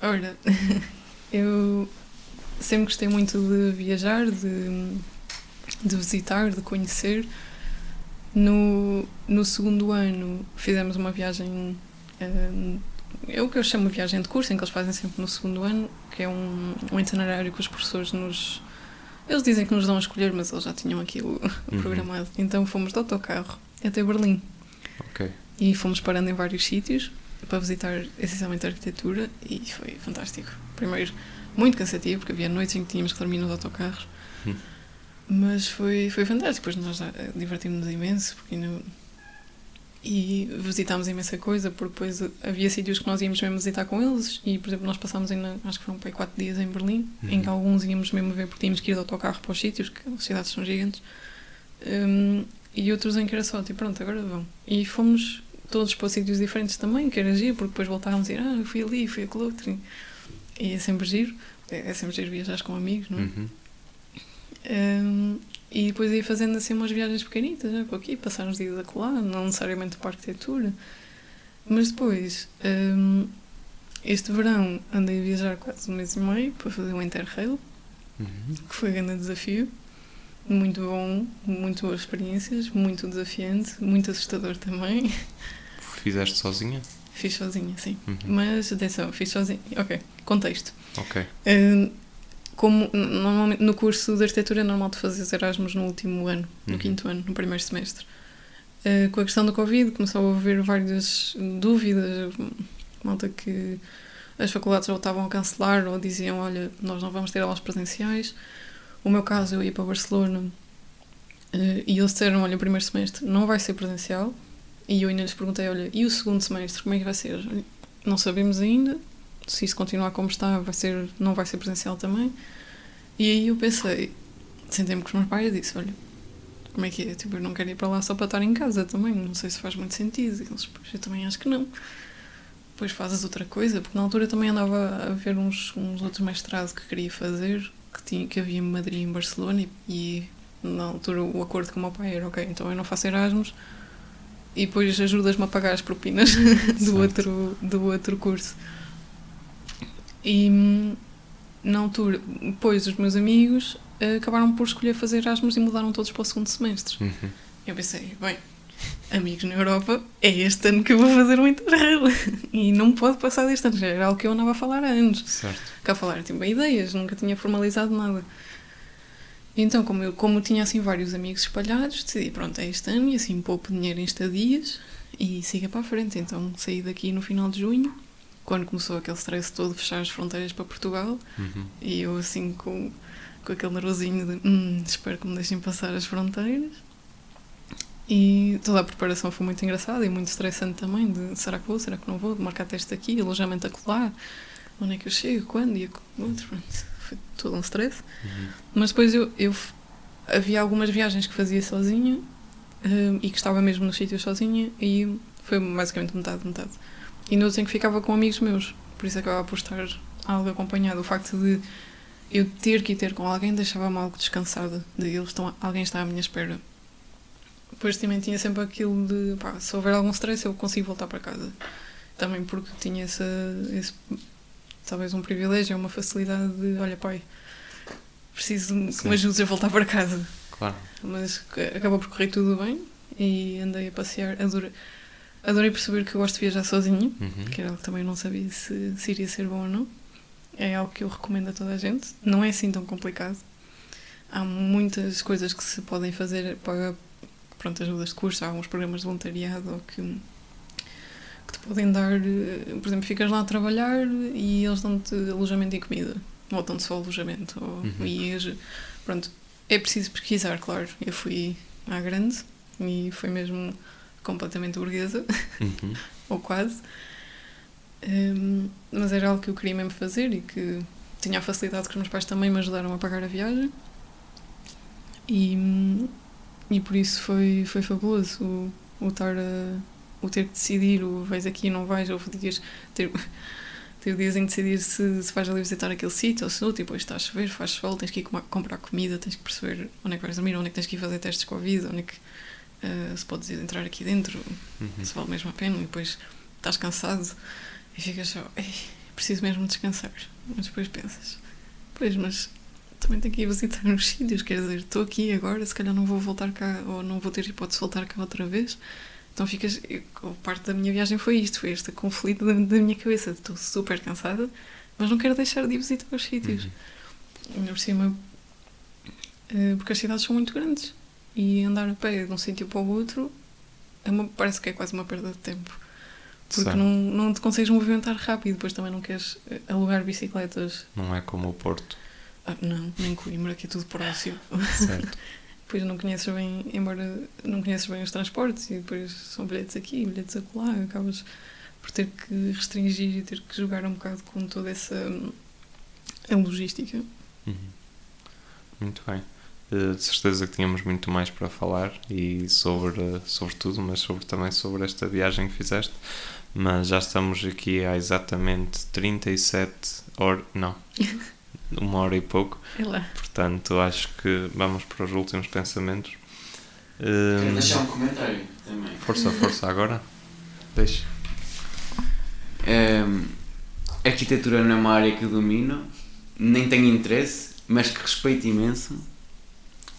[SPEAKER 1] Ora, eu sempre gostei muito de viajar, de, de visitar, de conhecer. No, no segundo ano fizemos uma viagem, uh, é o que eu chamo de viagem de curso, em que eles fazem sempre no segundo ano, que é um, um itinerário que os professores nos. Eles dizem que nos dão a escolher, mas eles já tinham aquilo
[SPEAKER 2] Uhum.
[SPEAKER 1] programado. Então fomos de autocarro até Berlim
[SPEAKER 2] Ok.
[SPEAKER 1] e fomos parando em vários sítios para visitar essencialmente a arquitetura e foi fantástico. Primeiro, muito cansativo, porque havia noites em que tínhamos que dormir nos autocarros,
[SPEAKER 2] Hum.
[SPEAKER 1] mas foi, foi fantástico. Depois nós eh, divertimos-nos imenso porque e visitámos imensa coisa, porque depois havia sítios que nós íamos mesmo visitar com eles e, por exemplo, nós passámos ainda, acho que foram para quatro dias em Berlim, em que
[SPEAKER 2] Uhum.
[SPEAKER 1] alguns íamos mesmo ver porque tínhamos que ir de autocarro para os sítios, que as cidades são gigantes, Hum, e outros em que era só, tipo, pronto, agora vão. E fomos todos para sítios diferentes também, que era giro, porque depois voltávamos a ir, ah, eu fui ali, fui aquele outro. E, é sempre giro, é, é sempre giro viajar com amigos, não é?
[SPEAKER 2] Uhum.
[SPEAKER 1] Hum, e depois ia fazendo assim umas viagens pequenitas, né, por aqui, passar uns dias acolá, não necessariamente para a arquitetura. Mas depois, hum, este verão, andei a viajar quase um mês e meio para fazer um Interrail,
[SPEAKER 2] Uhum.
[SPEAKER 1] que foi um grande desafio. Muito bom, muito boas experiências, muito desafiante, muito assustador também.
[SPEAKER 2] Fizeste sozinha?
[SPEAKER 1] Fiz sozinha, sim.
[SPEAKER 2] Uhum.
[SPEAKER 1] Mas atenção, fiz sozinha. Ok, contexto.
[SPEAKER 2] Ok.
[SPEAKER 1] Hum, como normalmente no curso de arquitetura é normal de fazer Erasmus no último ano, no
[SPEAKER 2] Uhum.
[SPEAKER 1] quinto ano, no primeiro semestre. Uh, com a questão do Covid começou a haver várias dúvidas, malta que as faculdades ou estavam a cancelar ou diziam, olha, nós não vamos ter aulas presenciais. O meu caso, eu ia para Barcelona uh, e eles disseram, olha, o primeiro semestre não vai ser presencial. E eu ainda lhes perguntei, olha, e o segundo semestre, como é que vai ser? Não sabemos ainda, se isso continuar como está, vai ser, não vai ser presencial também. E aí eu pensei, sentei-me com os meus pais e disse: Olha, como é que é? Tipo, eu não quero ir para lá só para estar em casa também, não sei se faz muito sentido. E eles, pois, eu também acho que não. Depois fazes outra coisa, porque na altura também andava a ver uns, uns outros mestrados que queria fazer, que, tinha, que havia em Madrid e em Barcelona, e, e na altura o acordo com o meu pai era: Ok, então eu não faço Erasmus. E depois ajudas-me a pagar as propinas
[SPEAKER 2] Certo.
[SPEAKER 1] do outro, do outro curso. E hum, na altura, depois os meus amigos eh, acabaram por escolher fazer Erasmus e mudaram todos para o segundo semestre.
[SPEAKER 2] Uhum.
[SPEAKER 1] Eu pensei, bem, amigos na Europa, é este ano que eu vou fazer um Interrail. E não pode passar deste ano, era algo que eu andava a falar há anos.
[SPEAKER 2] Certo.
[SPEAKER 1] Cá a falar, tipo, ideias, nunca tinha formalizado nada. Então, como eu como tinha assim vários amigos espalhados, decidi, pronto, é este ano e assim poupo dinheiro em estadias e siga para a frente. Então saí daqui no final de junho, quando começou aquele stress todo de fechar as fronteiras para Portugal,
[SPEAKER 2] Uhum.
[SPEAKER 1] e eu assim com, com aquele nervosinho de hum, espero que me deixem passar as fronteiras. E toda a preparação foi muito engraçada e muito estressante também, de será que vou, será que não vou, de marcar teste aqui, alojamento a colar, onde é que eu chego, quando? E outro, pronto, foi todo um stress.
[SPEAKER 2] Uhum.
[SPEAKER 1] Mas depois eu, eu havia algumas viagens que fazia sozinha hum, e que estava mesmo nos sítios sozinha e foi basicamente metade, metade. E no outro em que ficava com amigos meus, por isso acabava por estar algo acompanhado. O facto de eu ter que ir ter com alguém deixava-me algo descansada, de eles estão, alguém está à minha espera. depois também tinha sempre aquilo de pá, se houver algum stress eu consigo voltar para casa. Também porque tinha esse, esse talvez um privilégio, uma facilidade de olha pai, preciso que
[SPEAKER 2] Sim.
[SPEAKER 1] me ajudes a voltar para casa.
[SPEAKER 2] Claro.
[SPEAKER 1] Mas acabou por correr tudo bem e andei a passear. Adorei, adorei perceber que eu gosto de viajar sozinho,
[SPEAKER 2] Uhum.
[SPEAKER 1] que era algo que também não sabia se, se iria ser bom ou não. É algo que eu recomendo a toda a gente. Não é assim tão complicado. Há muitas coisas que se podem fazer para pronto, ajudas de curso, há alguns programas de voluntariado ou que, que te podem dar, eh, por exemplo, ficas lá a trabalhar e eles dão-te alojamento e comida, ou dão-te só alojamento, ou
[SPEAKER 2] Uhum.
[SPEAKER 1] ias, pronto, é preciso pesquisar, claro. Eu fui à grande e foi mesmo completamente burguesa,
[SPEAKER 2] Uhum.
[SPEAKER 1] ou quase. Hum, mas era algo que eu queria mesmo fazer e que tinha a facilidade que os meus pais também me ajudaram a pagar a viagem. E, e por isso foi, foi fabuloso o, o estar a, o ter que decidir, o vais aqui, não vais, ou dias, ter, ter dias em decidir se, se vais ali visitar aquele sítio ou se não, tipo, está a chover, faz sol, tens que ir comprar comida, tens que perceber onde é que vais dormir, onde é que tens que ir fazer testes Covid, onde é que eh, se podes entrar aqui dentro,
[SPEAKER 2] Uhum.
[SPEAKER 1] se vale mesmo a pena, e depois estás cansado e ficas só, preciso mesmo descansar. Mas depois pensas, pois, mas também tenho que ir visitar uns sítios, quer dizer, estou aqui agora, se calhar não vou voltar cá, ou não vou ter hipótese de voltar cá outra vez. Então ficas, eu- parte da minha viagem foi isto, foi este conflito da, da minha cabeça, estou super cansada, mas não quero deixar de ir visitar os sítios.
[SPEAKER 2] Uhum.
[SPEAKER 1] Por cima, eh, porque as cidades são muito grandes e andar a pé de um sítio para o outro é uma- parece que é quase uma perda de tempo. Porque não, não te consegues movimentar rápido, depois também não queres eh, alugar bicicletas.
[SPEAKER 2] Não é como o Porto.
[SPEAKER 1] Ah, não, nem Coimbra, que é tudo próximo.
[SPEAKER 2] Certo.
[SPEAKER 1] depois não conheces bem, embora não conheces bem os transportes e depois são bilhetes aqui, bilhetes acolá, acabas por ter que restringir e ter que jogar um bocado com toda essa hum, logística.
[SPEAKER 2] Uhum. Muito bem. Eh, de certeza que tínhamos muito mais para falar e sobre, eh, sobre tudo, mas sobre, também sobre esta viagem que fizeste. Mas já estamos aqui há exatamente 37 horas. Não, uma hora e pouco.
[SPEAKER 1] Lá.
[SPEAKER 2] Portanto, acho que vamos para os últimos pensamentos.
[SPEAKER 4] Quero
[SPEAKER 2] Eh,
[SPEAKER 4] deixar um comentário também.
[SPEAKER 2] força, força agora. Deixa.
[SPEAKER 5] Hum, arquitetura não é uma área que eu domino, nem tenho interesse, mas que respeito imenso.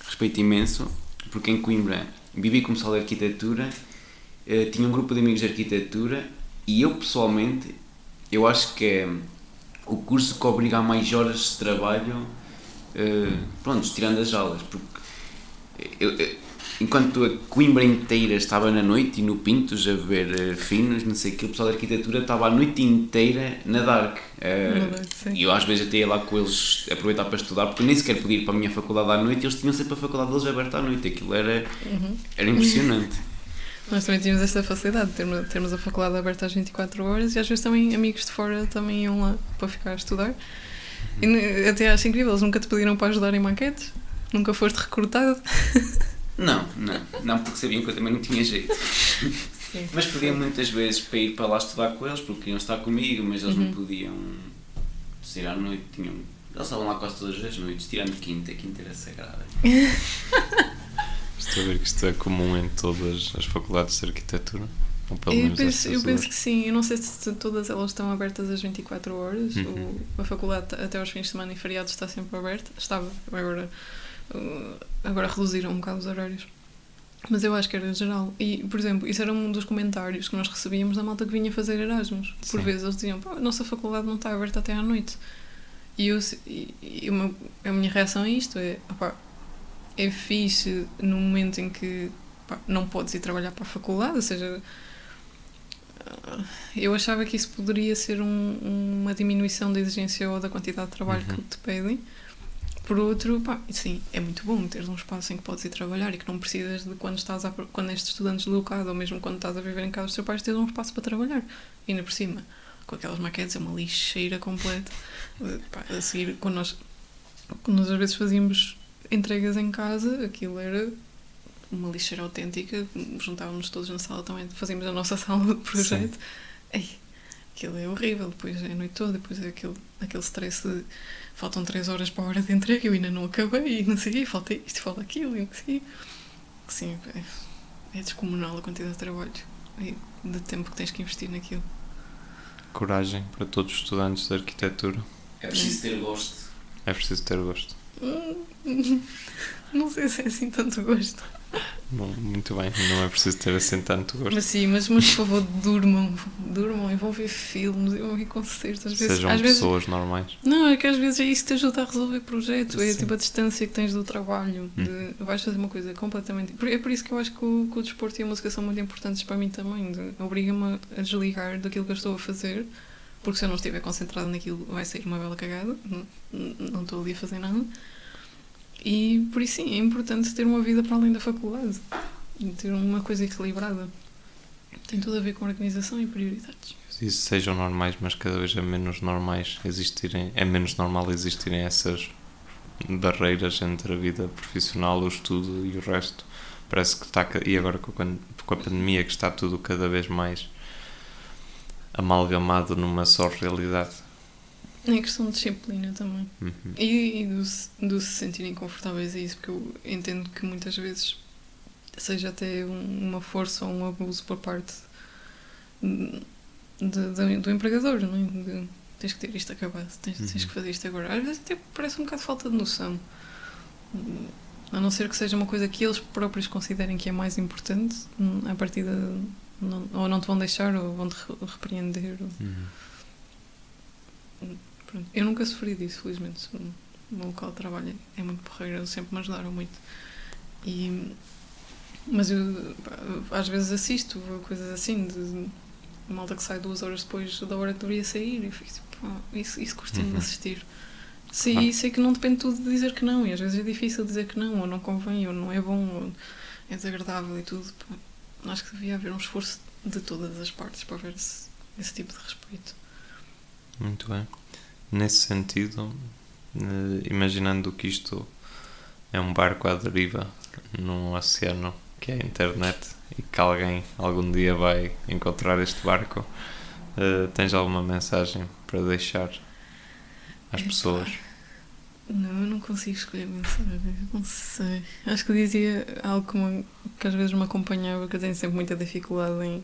[SPEAKER 5] Respeito imenso, porque em Coimbra vivi como pessoal de arquitetura, eh, tinha um grupo de amigos de arquitetura e eu pessoalmente, eu acho que é o curso que obriga a mais horas de trabalho, eh, pronto, tirando as aulas, porque eu- eu- enquanto a Coimbra inteira estava na noite e no Pintos a ver finos, não sei o que, o pessoal de arquitetura estava a noite inteira na Dark.
[SPEAKER 1] Sim.
[SPEAKER 5] e eu às vezes até ia lá com eles aproveitar para estudar, porque eu nem sequer podia ir para a minha faculdade à noite e eles tinham sempre a faculdade deles aberta à noite. Aquilo era,
[SPEAKER 1] Uhum.
[SPEAKER 5] era impressionante.
[SPEAKER 1] Nós também tínhamos esta facilidade de termos, termos a faculdade aberta às 24 horas e às vezes também amigos de fora também iam lá para ficar a estudar. E ne- até acho incrível, eles nunca te pediram para ajudar em maquetes? Nunca foste recrutado?
[SPEAKER 5] Não, não, não, porque sabiam que eu também não tinha jeito.
[SPEAKER 1] Sim.
[SPEAKER 5] Mas pediam muitas vezes para ir para lá estudar com eles, porque queriam estar comigo, mas eles
[SPEAKER 1] Uhum.
[SPEAKER 5] não podiam sair à noite. Tinham, eles estavam lá quase todas as noites, tirando quinta, quinta era sagrada.
[SPEAKER 2] Estou a ver que isto é comum em todas as faculdades de arquitetura. Ou pelo
[SPEAKER 1] Eu
[SPEAKER 2] menos
[SPEAKER 1] penso, eu penso que sim, eu não sei se todas elas estão abertas às 24 horas.
[SPEAKER 2] Uhum.
[SPEAKER 1] O- a faculdade até aos fins de semana e feriados está sempre aberta. Estava, agora, uh, agora reduziram um bocado os horários. Mas eu acho que era geral. E, por exemplo, isso era um dos comentários que nós recebíamos da malta que vinha fazer Erasmus. Por
[SPEAKER 2] Sim.
[SPEAKER 1] vezes eles diziam, "Pá, a nossa faculdade não está aberta até à noite. E, eu, e, e meu- a minha reação a isto é, opá, é fixe no momento em que pá, não podes ir trabalhar para a faculdade, ou seja, ah, eu achava que isso poderia ser um- uma diminuição da exigência ou da quantidade de trabalho
[SPEAKER 2] Uhum.
[SPEAKER 1] que te pedem. Por outro, pá, sim, é muito bom teres um espaço em que podes ir trabalhar e que não precisas de quando estás a, quando és estudante deslocado ou mesmo quando estás a viver em casa dos teus pais, teres um espaço para trabalhar. E ainda por cima, com aquelas maquetes, é uma lixeira completa. Pá, a seguir, quando nós, quando nós às vezes fazíamos entregas em casa, aquilo era uma lixeira autêntica, juntávamos todos na sala também, fazíamos a nossa sala de projeto. Ei, aquilo é horrível, depois é a noite toda, depois é aquele, aquele stress de faltam 3 horas para a hora de entrega, eu ainda não acabei, e não sei, falta isto, falta aquilo, e não sei. Sim, é, é descomunal a quantidade de trabalho e de tempo que tens que investir naquilo.
[SPEAKER 2] Coragem para todos os estudantes de arquitetura.
[SPEAKER 4] É preciso ter gosto.
[SPEAKER 2] É preciso ter gosto.
[SPEAKER 1] Hum, Não sei se é assim tanto gosto.
[SPEAKER 2] Não, muito bem, não é preciso ter assim tanto gosto.
[SPEAKER 1] Mas sim, mas, mas por favor, durmam. Durmam e vão ver filmes e vão ver concertos. Às vezes,
[SPEAKER 2] Sejam
[SPEAKER 1] às vezes
[SPEAKER 2] pessoas normais.
[SPEAKER 1] Não, é que às vezes é isso que te ajuda a resolver projetos. É tipo a distância que tens do trabalho. De, vais fazer uma coisa completamente. É por isso que eu acho que o, que o desporto e a música são muito importantes para mim também. Obriga-me a desligar daquilo que eu estou a fazer. Porque se eu não estiver concentrada naquilo, vai sair uma bela cagada. Não, estou ali a fazer nada. E por isso sim, é importante ter uma vida para além da faculdade. Ter uma coisa equilibrada. Tem tudo a ver com organização e prioridades.
[SPEAKER 2] Isso sejam normais, mas cada vez é menos normais existirem, é menos normal existirem essas barreiras entre a vida profissional, o estudo e o resto. Parece que está, e agora com a, com a pandemia, que está tudo cada vez mais amalgamado numa só realidade.
[SPEAKER 1] É questão de disciplina também.
[SPEAKER 2] Uhum.
[SPEAKER 1] E, e do, se- do se sentirem confortáveis a isso, porque eu entendo que muitas vezes seja até um- uma força ou um abuso por parte de- de- do, do empregador, não é? De, tens que ter isto acabado, tens, tens
[SPEAKER 2] Uhum.
[SPEAKER 1] que fazer isto agora. Às vezes até parece um bocado de falta de noção. A não ser que seja uma coisa que eles próprios considerem que é mais importante, hum, a partir de. Não, ou não te vão deixar, ou vão te re- repreender. ou-
[SPEAKER 2] Uhum.
[SPEAKER 1] Pronto. Eu nunca sofri disso, felizmente. O meu local de trabalho é muito porreiro, eles sempre me ajudaram muito. E, mas eu às vezes assisto coisas assim, de malta que sai duas horas depois da hora que deveria sair e fico tipo, ah, isso, isso costumo
[SPEAKER 2] Uhum.
[SPEAKER 1] assistir. Sei, sei que não depende tudo de dizer que não, e às vezes é difícil dizer que não, ou não convém, ou não é bom, ou é desagradável e tudo. Pá, Acho que devia haver um esforço de todas as partes para haver esse, esse tipo de respeito.
[SPEAKER 2] Muito bem. Nesse sentido, eh, imaginando que isto é um barco à deriva num oceano que é a internet e que alguém algum dia vai encontrar este barco, eh, tens alguma mensagem para deixar às pessoas?
[SPEAKER 1] Não, eu não consigo escolher mensagem. Não sei. Acho que dizia algo que, que às vezes me acompanhava, que eu tenho sempre muita dificuldade em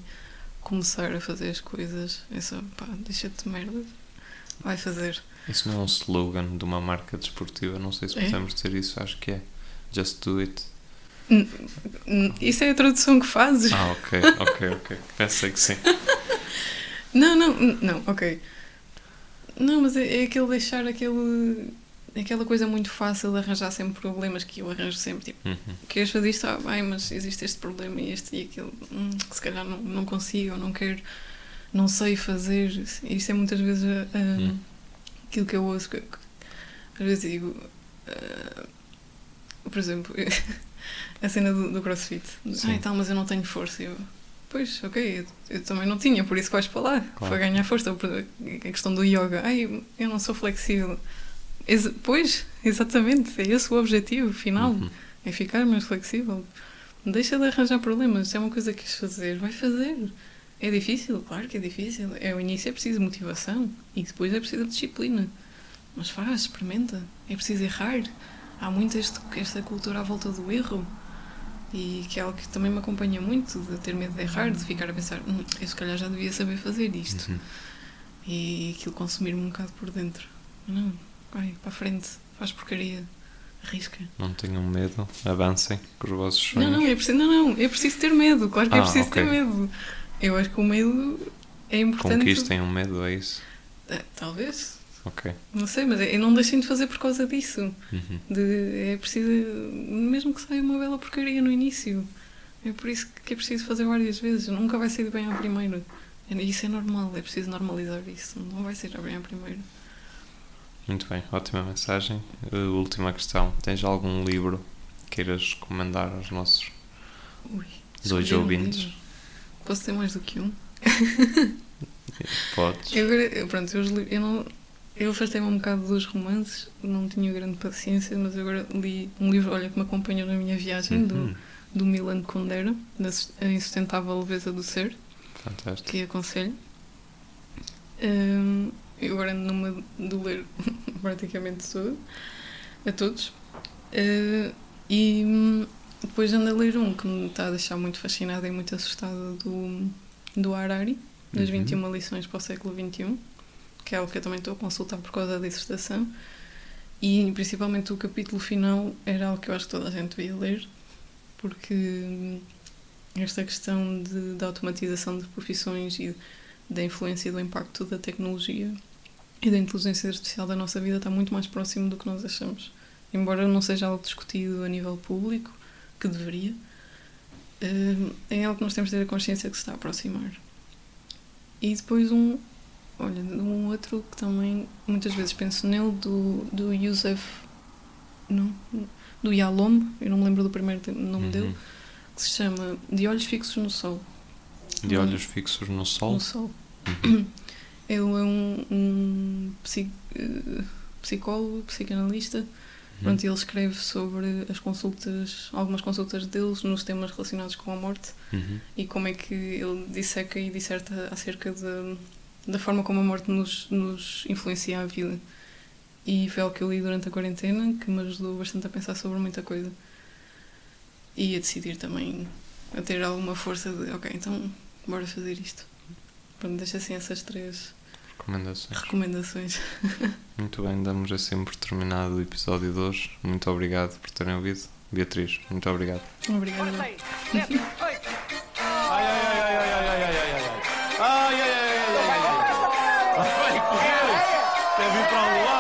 [SPEAKER 1] começar a fazer as coisas. É só, pá, deixa-te de merda. Vai fazer.
[SPEAKER 2] Isso não é um slogan de uma marca desportiva, não sei se
[SPEAKER 1] É?
[SPEAKER 2] podemos dizer isso, acho que é. Just do it.
[SPEAKER 1] Hum, Isso é a tradução que fazes?
[SPEAKER 2] Ah, ok, ok, ok. Pensei que sim.
[SPEAKER 1] Não, não, n- não, ok. Não, mas é, é aquele deixar aquele. Aquela coisa muito fácil de arranjar sempre problemas que eu arranjo sempre. Tipo,
[SPEAKER 2] Uhum.
[SPEAKER 1] queres fazer isto? Ah, bem, mas existe este problema e este e aquele. Hum, que se calhar não, não consigo ou não quero, não sei fazer. Isto é muitas vezes ah,
[SPEAKER 2] Hum.
[SPEAKER 1] aquilo que eu ouço. Que, que às vezes digo. ah, por exemplo, a cena do, do crossfit.
[SPEAKER 2] Sim.
[SPEAKER 1] Ai, tal, mas eu não tenho força. Eu, pois, ok, eu, eu também não tinha, por isso que vais para lá.
[SPEAKER 2] Claro.
[SPEAKER 1] Para ganhar força. A questão do yoga. Ai, eu não sou flexível. Ex- pois, exatamente, é esse o objetivo final.
[SPEAKER 2] Uhum.
[SPEAKER 1] É ficar mais flexível. Deixa de arranjar problemas. Se é uma coisa que queres fazer, vai fazer. É difícil? Claro que é difícil. É, o início é preciso motivação e depois é preciso disciplina. Mas faz, experimenta. É preciso errar. Há muito este, esta cultura à volta do erro e que é algo que também me acompanha muito, de ter medo de errar, de ficar a pensar, hum, eu se calhar já devia saber fazer isto.
[SPEAKER 2] Uhum.
[SPEAKER 1] E aquilo consumir-me um bocado por dentro. Não, vai para a frente, faz porcaria, arrisca.
[SPEAKER 2] Não tenham medo, avancem com os vossos sonhos.
[SPEAKER 1] Não, não, é preciso, não, não, é preciso ter medo, claro que é
[SPEAKER 2] Ah,
[SPEAKER 1] preciso
[SPEAKER 2] ok.
[SPEAKER 1] ter medo. Eu acho que o medo é importante.
[SPEAKER 2] Conquistem o medo, é isso?
[SPEAKER 1] Ah, talvez,
[SPEAKER 2] Ok.
[SPEAKER 1] não sei, mas é, não deixem de fazer por causa disso.
[SPEAKER 2] Uhum.
[SPEAKER 1] De, é preciso, mesmo que saia uma bela porcaria no início, é por isso que é preciso fazer várias vezes. Nunca vai sair bem à primeira. É- Isso é normal, é preciso normalizar isso. Não vai ser bem à primeira.
[SPEAKER 2] Muito bem, ótima mensagem. Uh, última questão: tens algum livro que queiras recomendar aos nossos
[SPEAKER 1] Ui,
[SPEAKER 2] dois
[SPEAKER 1] um
[SPEAKER 2] ouvintes?
[SPEAKER 1] livro. Posso ter mais do que um?
[SPEAKER 2] Podes.
[SPEAKER 1] Eu, pronto, eu, eu não. Eu afastei-me um bocado dos romances, não tinha grande paciência, mas agora li um livro, olha, que me acompanhou na minha viagem, do,
[SPEAKER 2] Uhum. do
[SPEAKER 1] do Milan Kundera, da A Insustentável Leveza do Ser,
[SPEAKER 2] Fantástico.
[SPEAKER 1] que aconselho. Hum, eu agora ando numa de ler praticamente tudo, a todos. Uh, e hum, depois ando a ler um que me está a deixar muito fascinada e muito assustada do, do Harari, das
[SPEAKER 2] Uhum.
[SPEAKER 1] 21 lições para o século XXI, que é algo que eu também estou a consultar por causa da dissertação. E principalmente o capítulo final era algo que eu acho que toda a gente devia ler, porque hum, esta questão de, da automatização de profissões e da influência e do impacto da tecnologia e da inteligência artificial da nossa vida está muito mais próximo do que nós achamos. Embora não seja algo discutido a nível público, que deveria, eh, é algo que nós temos de ter a consciência que se está a aproximar. E depois um, olha, um outro que também muitas vezes penso nele, do, do Youssef, não, do Yalom, eu não me lembro do primeiro nome
[SPEAKER 2] Uhum.
[SPEAKER 1] dele, que se chama De Olhos Fixos no Sol.
[SPEAKER 2] De olhos fixos no sol.
[SPEAKER 1] No Sol.
[SPEAKER 2] Uhum.
[SPEAKER 1] Ele é um, um eh, psicólogo, psicanalista. Pronto, ele escreve sobre as consultas, algumas consultas deles nos temas relacionados com a morte
[SPEAKER 2] Uhum.
[SPEAKER 1] e como é que ele disseca e disserta acerca da, da forma como a morte nos, nos influencia a vida. E foi algo que eu li durante a quarentena que me ajudou bastante a pensar sobre muita coisa. E a decidir também, a ter alguma força de, ok, então bora fazer isto. Pronto, deixa assim essas três
[SPEAKER 2] Recomendações.
[SPEAKER 1] recomendações.
[SPEAKER 2] Muito bem, damos assim por terminado o episódio de hoje. Muito obrigado por terem ouvido. Beatriz, muito obrigado.
[SPEAKER 1] Obrigada.
[SPEAKER 6] Ai, ai, ai, ai, ai, ai, ai, ai, ai, ai, ai, ai. Ai, ai, ai, ai, ai, ai. Ai, correu. Quer vir para o lado? Ai, ai,